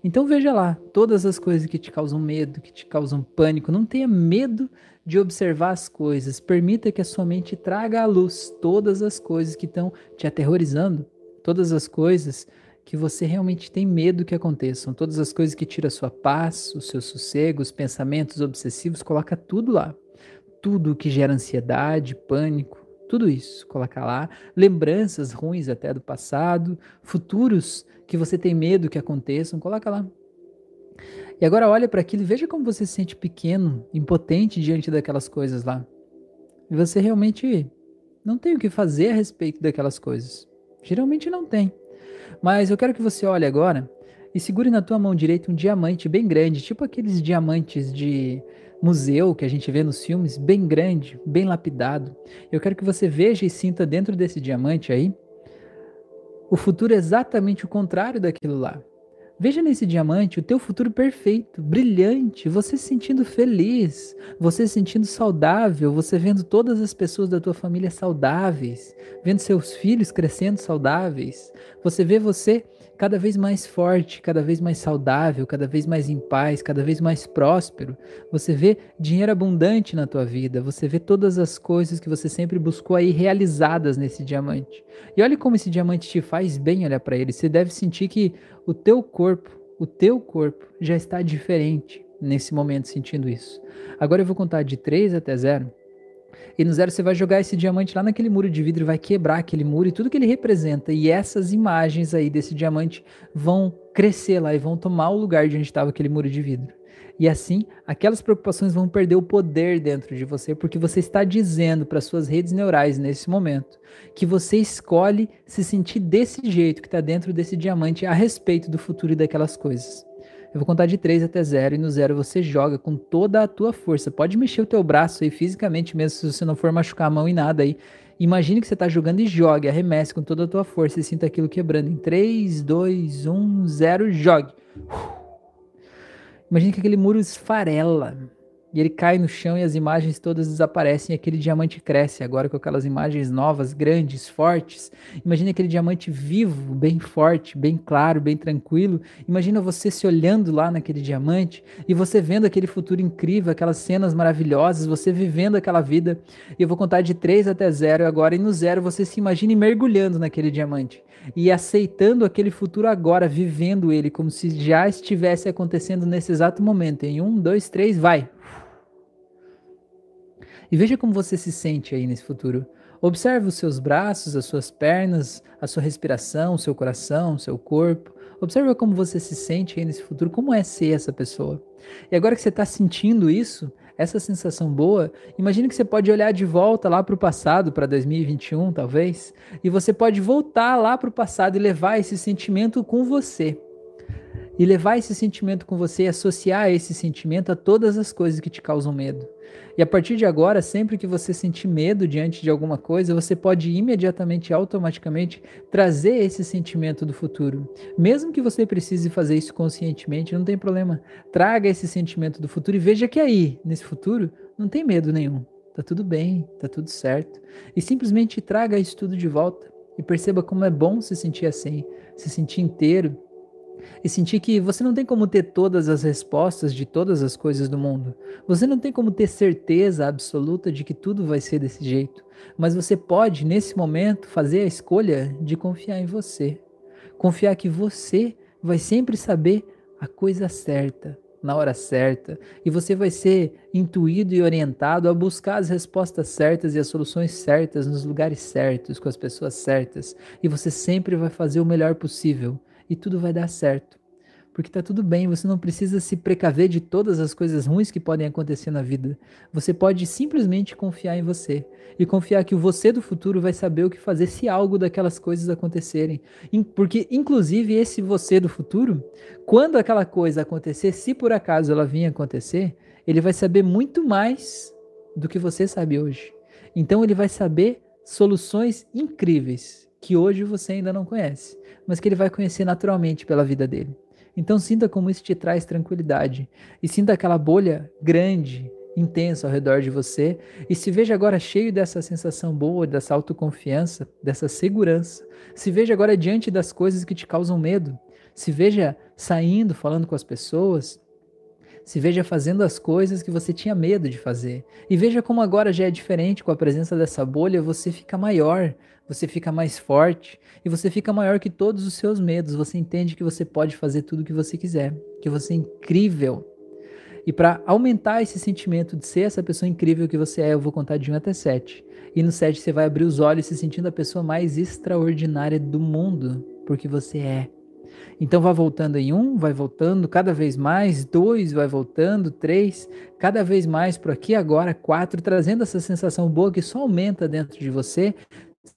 A: Então veja lá todas as coisas que te causam medo, que te causam pânico. Não tenha medo de observar as coisas. Permita que a sua mente traga à luz todas as coisas que estão te aterrorizando, todas as coisas que você realmente tem medo que aconteçam. Todas as coisas que tiram a sua paz, o seu sossego, os pensamentos obsessivos, coloca tudo lá. Tudo que gera ansiedade, pânico, Tudo isso, coloca lá. Lembranças ruins até do passado, futuros que você tem medo que aconteçam, coloca lá. E agora olha para aquilo e veja como você se sente pequeno, impotente diante daquelas coisas lá. E você realmente não tem o que fazer a respeito daquelas coisas. Geralmente não tem. Mas eu quero que você olhe agora e segure na tua mão direita um diamante bem grande, tipo aqueles diamantes de museu que a gente vê nos filmes, bem grande, bem lapidado. Eu quero que você veja e sinta dentro desse diamante aí o futuro é exatamente o contrário daquilo lá. Veja nesse diamante o teu futuro perfeito, brilhante, você se sentindo feliz, você se sentindo saudável, você vendo todas as pessoas da tua família saudáveis, vendo seus filhos crescendo saudáveis. Você vê você cada vez mais forte, cada vez mais saudável, cada vez mais em paz, cada vez mais próspero. Você vê dinheiro abundante na tua vida, você vê todas as coisas que você sempre buscou aí realizadas nesse diamante. E olha como esse diamante te faz bem olhar para ele. Você deve sentir que o teu corpo, o teu corpo já está diferente nesse momento sentindo isso. Agora eu vou contar de 3 até 0 e no zero você vai jogar esse diamante lá naquele muro de vidro, vai quebrar aquele muro e tudo que ele representa. E essas imagens aí desse diamante vão crescer lá e vão tomar o lugar de onde estava aquele muro de vidro. E assim, aquelas preocupações vão perder o poder dentro de você, porque você está dizendo para suas redes neurais nesse momento que você escolhe se sentir desse jeito que está dentro desse diamante a respeito do futuro e daquelas coisas. Eu vou contar de 3 até 0 e no 0 você joga com toda a tua força. Pode mexer o teu braço aí fisicamente mesmo se você não for machucar a mão e nada aí. Imagine que você está jogando e jogue, arremesse com toda a tua força e sinta aquilo quebrando. Em 3, 2, 1, 0, jogue. Imagine que aquele muro esfarela e ele cai no chão e as imagens todas desaparecem e aquele diamante cresce agora com aquelas imagens novas, grandes, fortes. Imagina aquele diamante vivo, bem forte, bem claro, bem tranquilo. Imagina você se olhando lá naquele diamante e você vendo aquele futuro incrível, aquelas cenas maravilhosas, você vivendo aquela vida. E eu vou contar de 3 até 0 agora e no zero você se imagine mergulhando naquele diamante e aceitando aquele futuro agora, vivendo ele como se já estivesse acontecendo nesse exato momento. Em um, dois, três, vai! E veja como você se sente aí nesse futuro. Observe os seus braços, as suas pernas, a sua respiração, o seu coração, o seu corpo. Observe como você se sente aí nesse futuro, como é ser essa pessoa. E agora que você está sentindo isso, essa sensação boa, imagine que você pode olhar de volta lá para o passado, para 2021 talvez, e você pode voltar lá para o passado e levar esse sentimento com você e levar esse sentimento com você e associar esse sentimento a todas as coisas que te causam medo. E a partir de agora, sempre que você sentir medo diante de alguma coisa, você pode imediatamente, automaticamente, trazer esse sentimento do futuro. Mesmo que você precise fazer isso conscientemente, não tem problema. Traga esse sentimento do futuro e veja que aí, nesse futuro, não tem medo nenhum. Tá tudo bem, tá tudo certo. E simplesmente traga isso tudo de volta e perceba como é bom se sentir assim, se sentir inteiro, e sentir que você não tem como ter todas as respostas de todas as coisas do mundo. Você não tem como ter certeza absoluta de que tudo vai ser desse jeito, mas você pode, nesse momento, fazer a escolha de confiar em você. Confiar que você vai sempre saber a coisa certa, na hora certa, e você vai ser intuído e orientado a buscar as respostas certas e as soluções certas nos lugares certos, com as pessoas certas, e você sempre vai fazer o melhor possível e tudo vai dar certo. Porque tá tudo bem, você não precisa se precaver de todas as coisas ruins que podem acontecer na vida. Você pode simplesmente confiar em você e confiar que o você do futuro vai saber o que fazer se algo daquelas coisas acontecerem. Porque inclusive esse você do futuro, quando aquela coisa acontecer, se por acaso ela vir acontecer, ele vai saber muito mais do que você sabe hoje. Então ele vai saber soluções incríveis que hoje você ainda não conhece mas que ele vai conhecer naturalmente pela vida dele. Então sinta como isso te traz tranquilidade e sinta aquela bolha grande, intensa ao redor de você e se veja agora cheio dessa sensação boa, dessa autoconfiança, dessa segurança. Se veja agora diante das coisas que te causam medo. Se veja saindo, falando com as pessoas, se veja fazendo as coisas que você tinha medo de fazer. E veja como agora já é diferente com a presença dessa bolha, você fica maior, você fica mais forte e você fica maior que todos os seus medos. Você entende que você pode fazer tudo o que você quiser, que você é incrível. E para aumentar esse sentimento de ser essa pessoa incrível que você é, eu vou contar de 1 até 7. E no 7 você vai abrir os olhos se sentindo a pessoa mais extraordinária do mundo, porque você é. Então vai voltando em um, vai voltando cada vez mais, dois, vai voltando, três, cada vez mais por aqui, agora quatro, trazendo essa sensação boa que só aumenta dentro de você.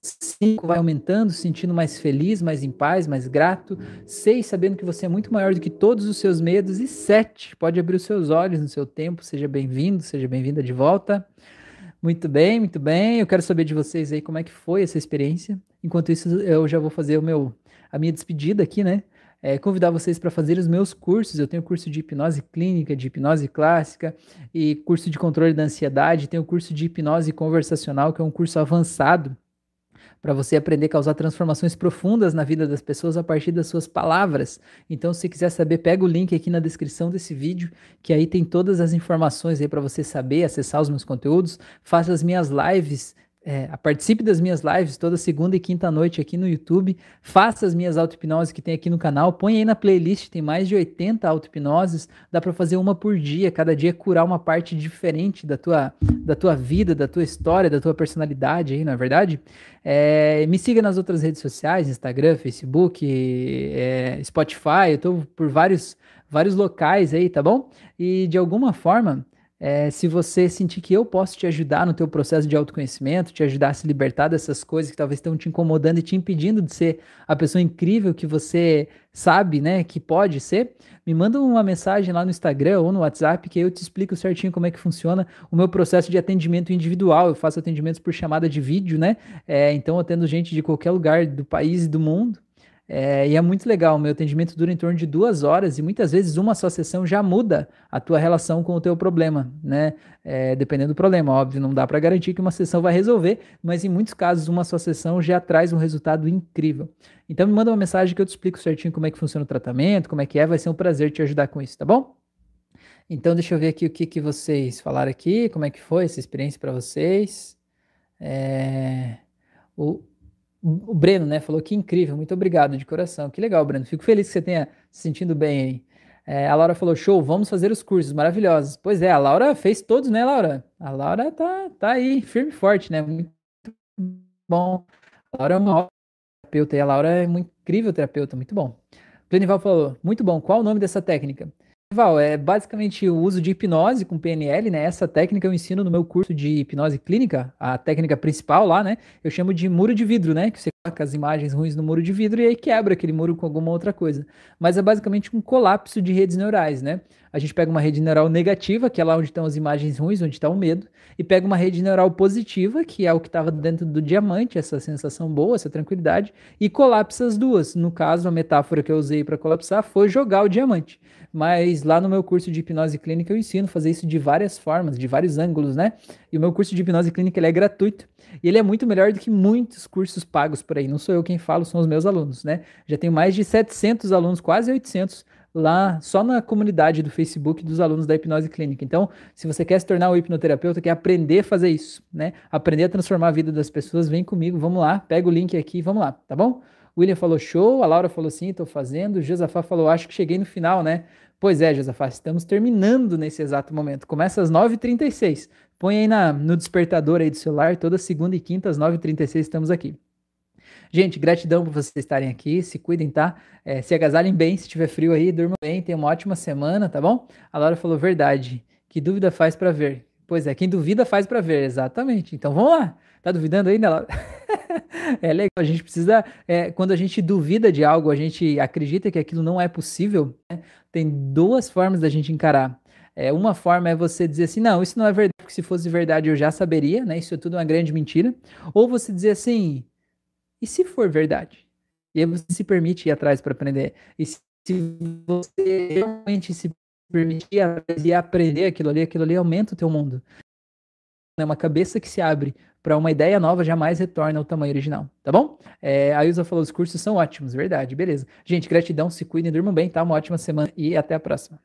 A: Cinco vai aumentando, sentindo mais feliz, mais em paz, mais grato. Seis, sabendo que você é muito maior do que todos os seus medos. E sete, pode abrir os seus olhos no seu tempo. Seja bem-vindo, seja bem-vinda de volta. Muito bem, muito bem. Eu quero saber de vocês aí como é que foi essa experiência. Enquanto isso, eu já vou fazer o meu a minha despedida aqui, né? É, convidar vocês para fazer os meus cursos. Eu tenho curso de hipnose clínica, de hipnose clássica e curso de controle da ansiedade. Tenho curso de hipnose conversacional, que é um curso avançado para você aprender a causar transformações profundas na vida das pessoas a partir das suas palavras. Então, se quiser saber, pega o link aqui na descrição desse vídeo, que aí tem todas as informações aí para você saber, acessar os meus conteúdos. Faça as minhas lives é, participe das minhas lives toda segunda e quinta noite aqui no YouTube. Faça as minhas auto-hipnoses que tem aqui no canal. Põe aí na playlist, tem mais de 80 auto-hipnoses. Dá para fazer uma por dia. Cada dia curar uma parte diferente da tua, da tua vida, da tua história, da tua personalidade aí, não é verdade? É, me siga nas outras redes sociais, Instagram, Facebook, é, Spotify. Eu tô por vários, vários locais aí, tá bom? E de alguma forma é, se você sentir que eu posso te ajudar no teu processo de autoconhecimento, te ajudar a se libertar dessas coisas que talvez estão te incomodando e te impedindo de ser a pessoa incrível que você sabe, né, que pode ser, me manda uma mensagem lá no Instagram ou no WhatsApp que eu te explico certinho como é que funciona o meu processo de atendimento individual. Eu faço atendimentos por chamada de vídeo, né? É, então atendo gente de qualquer lugar do país e do mundo. É, e é muito legal, o meu atendimento dura em torno de duas horas e muitas vezes uma só sessão já muda a tua relação com o teu problema, né? É, dependendo do problema, óbvio, não dá para garantir que uma sessão vai resolver, mas em muitos casos uma só sessão já traz um resultado incrível. Então me manda uma mensagem que eu te explico certinho como é que funciona o tratamento, como é que é, vai ser um prazer te ajudar com isso, tá bom? Então deixa eu ver aqui o que, que vocês falaram aqui, como é que foi essa experiência para vocês. É, o, o Breno, né, falou que incrível, muito obrigado de coração. Que legal, Breno. Fico feliz que você tenha se sentindo bem aí. É, a Laura falou: show, vamos fazer os cursos maravilhosos. Pois é, a Laura fez todos, né, Laura? A Laura tá, tá aí, firme e forte, né? Muito bom. A Laura é uma terapeuta e a Laura é muito incrível terapeuta, muito bom. Plenival falou: muito bom, qual o nome dessa técnica? Val, é basicamente o uso de hipnose com PNL, né? Essa técnica eu ensino no meu curso de hipnose clínica, a técnica principal lá, né? Eu chamo de muro de vidro, né? Que você coloca as imagens ruins no muro de vidro e aí quebra aquele muro com alguma outra coisa. Mas é basicamente um colapso de redes neurais, né? A gente pega uma rede neural negativa, que é lá onde estão as imagens ruins, onde está o medo, e pega uma rede neural positiva, que é o que estava dentro do diamante, essa sensação boa, essa tranquilidade, e colapsa as duas. No caso, a metáfora que eu usei para colapsar foi jogar o diamante mas lá no meu curso de hipnose clínica eu ensino a fazer isso de várias formas, de vários ângulos, né? E o meu curso de hipnose clínica ele é gratuito e ele é muito melhor do que muitos cursos pagos por aí. Não sou eu quem falo, são os meus alunos, né? Já tenho mais de 700 alunos, quase 800 lá só na comunidade do Facebook dos alunos da hipnose clínica. Então, se você quer se tornar um hipnoterapeuta, quer aprender a fazer isso, né? Aprender a transformar a vida das pessoas, vem comigo, vamos lá, pega o link aqui, vamos lá, tá bom? William falou show, a Laura falou sim, estou fazendo. O Josafá falou, acho que cheguei no final, né? Pois é, Josafá, estamos terminando nesse exato momento. Começa às 9h36. Põe aí na, no despertador aí do celular, toda segunda e quinta às 9h36 estamos aqui. Gente, gratidão por vocês estarem aqui. Se cuidem, tá? É, se agasalhem bem, se tiver frio aí, durmam bem, tenham uma ótima semana, tá bom? A Laura falou verdade. Que dúvida faz para ver? Pois é, quem duvida faz para ver, exatamente. Então vamos lá. Tá duvidando Laura? é legal, a gente precisa, é, quando a gente duvida de algo, a gente acredita que aquilo não é possível, né? Tem duas formas da gente encarar. É, uma forma é você dizer assim, não, isso não é verdade, porque se fosse verdade eu já saberia, né? Isso é tudo uma grande mentira. Ou você dizer assim, e se for verdade? E aí você se permite ir atrás para aprender. E se você realmente se permitir e aprender aquilo ali, aquilo ali aumenta o teu mundo. É uma cabeça que se abre para uma ideia nova jamais retorna ao tamanho original, tá bom? É, a Ilza falou, os cursos são ótimos, verdade, beleza. Gente, gratidão, se cuidem, durmam bem, tá? Uma ótima semana e até a próxima.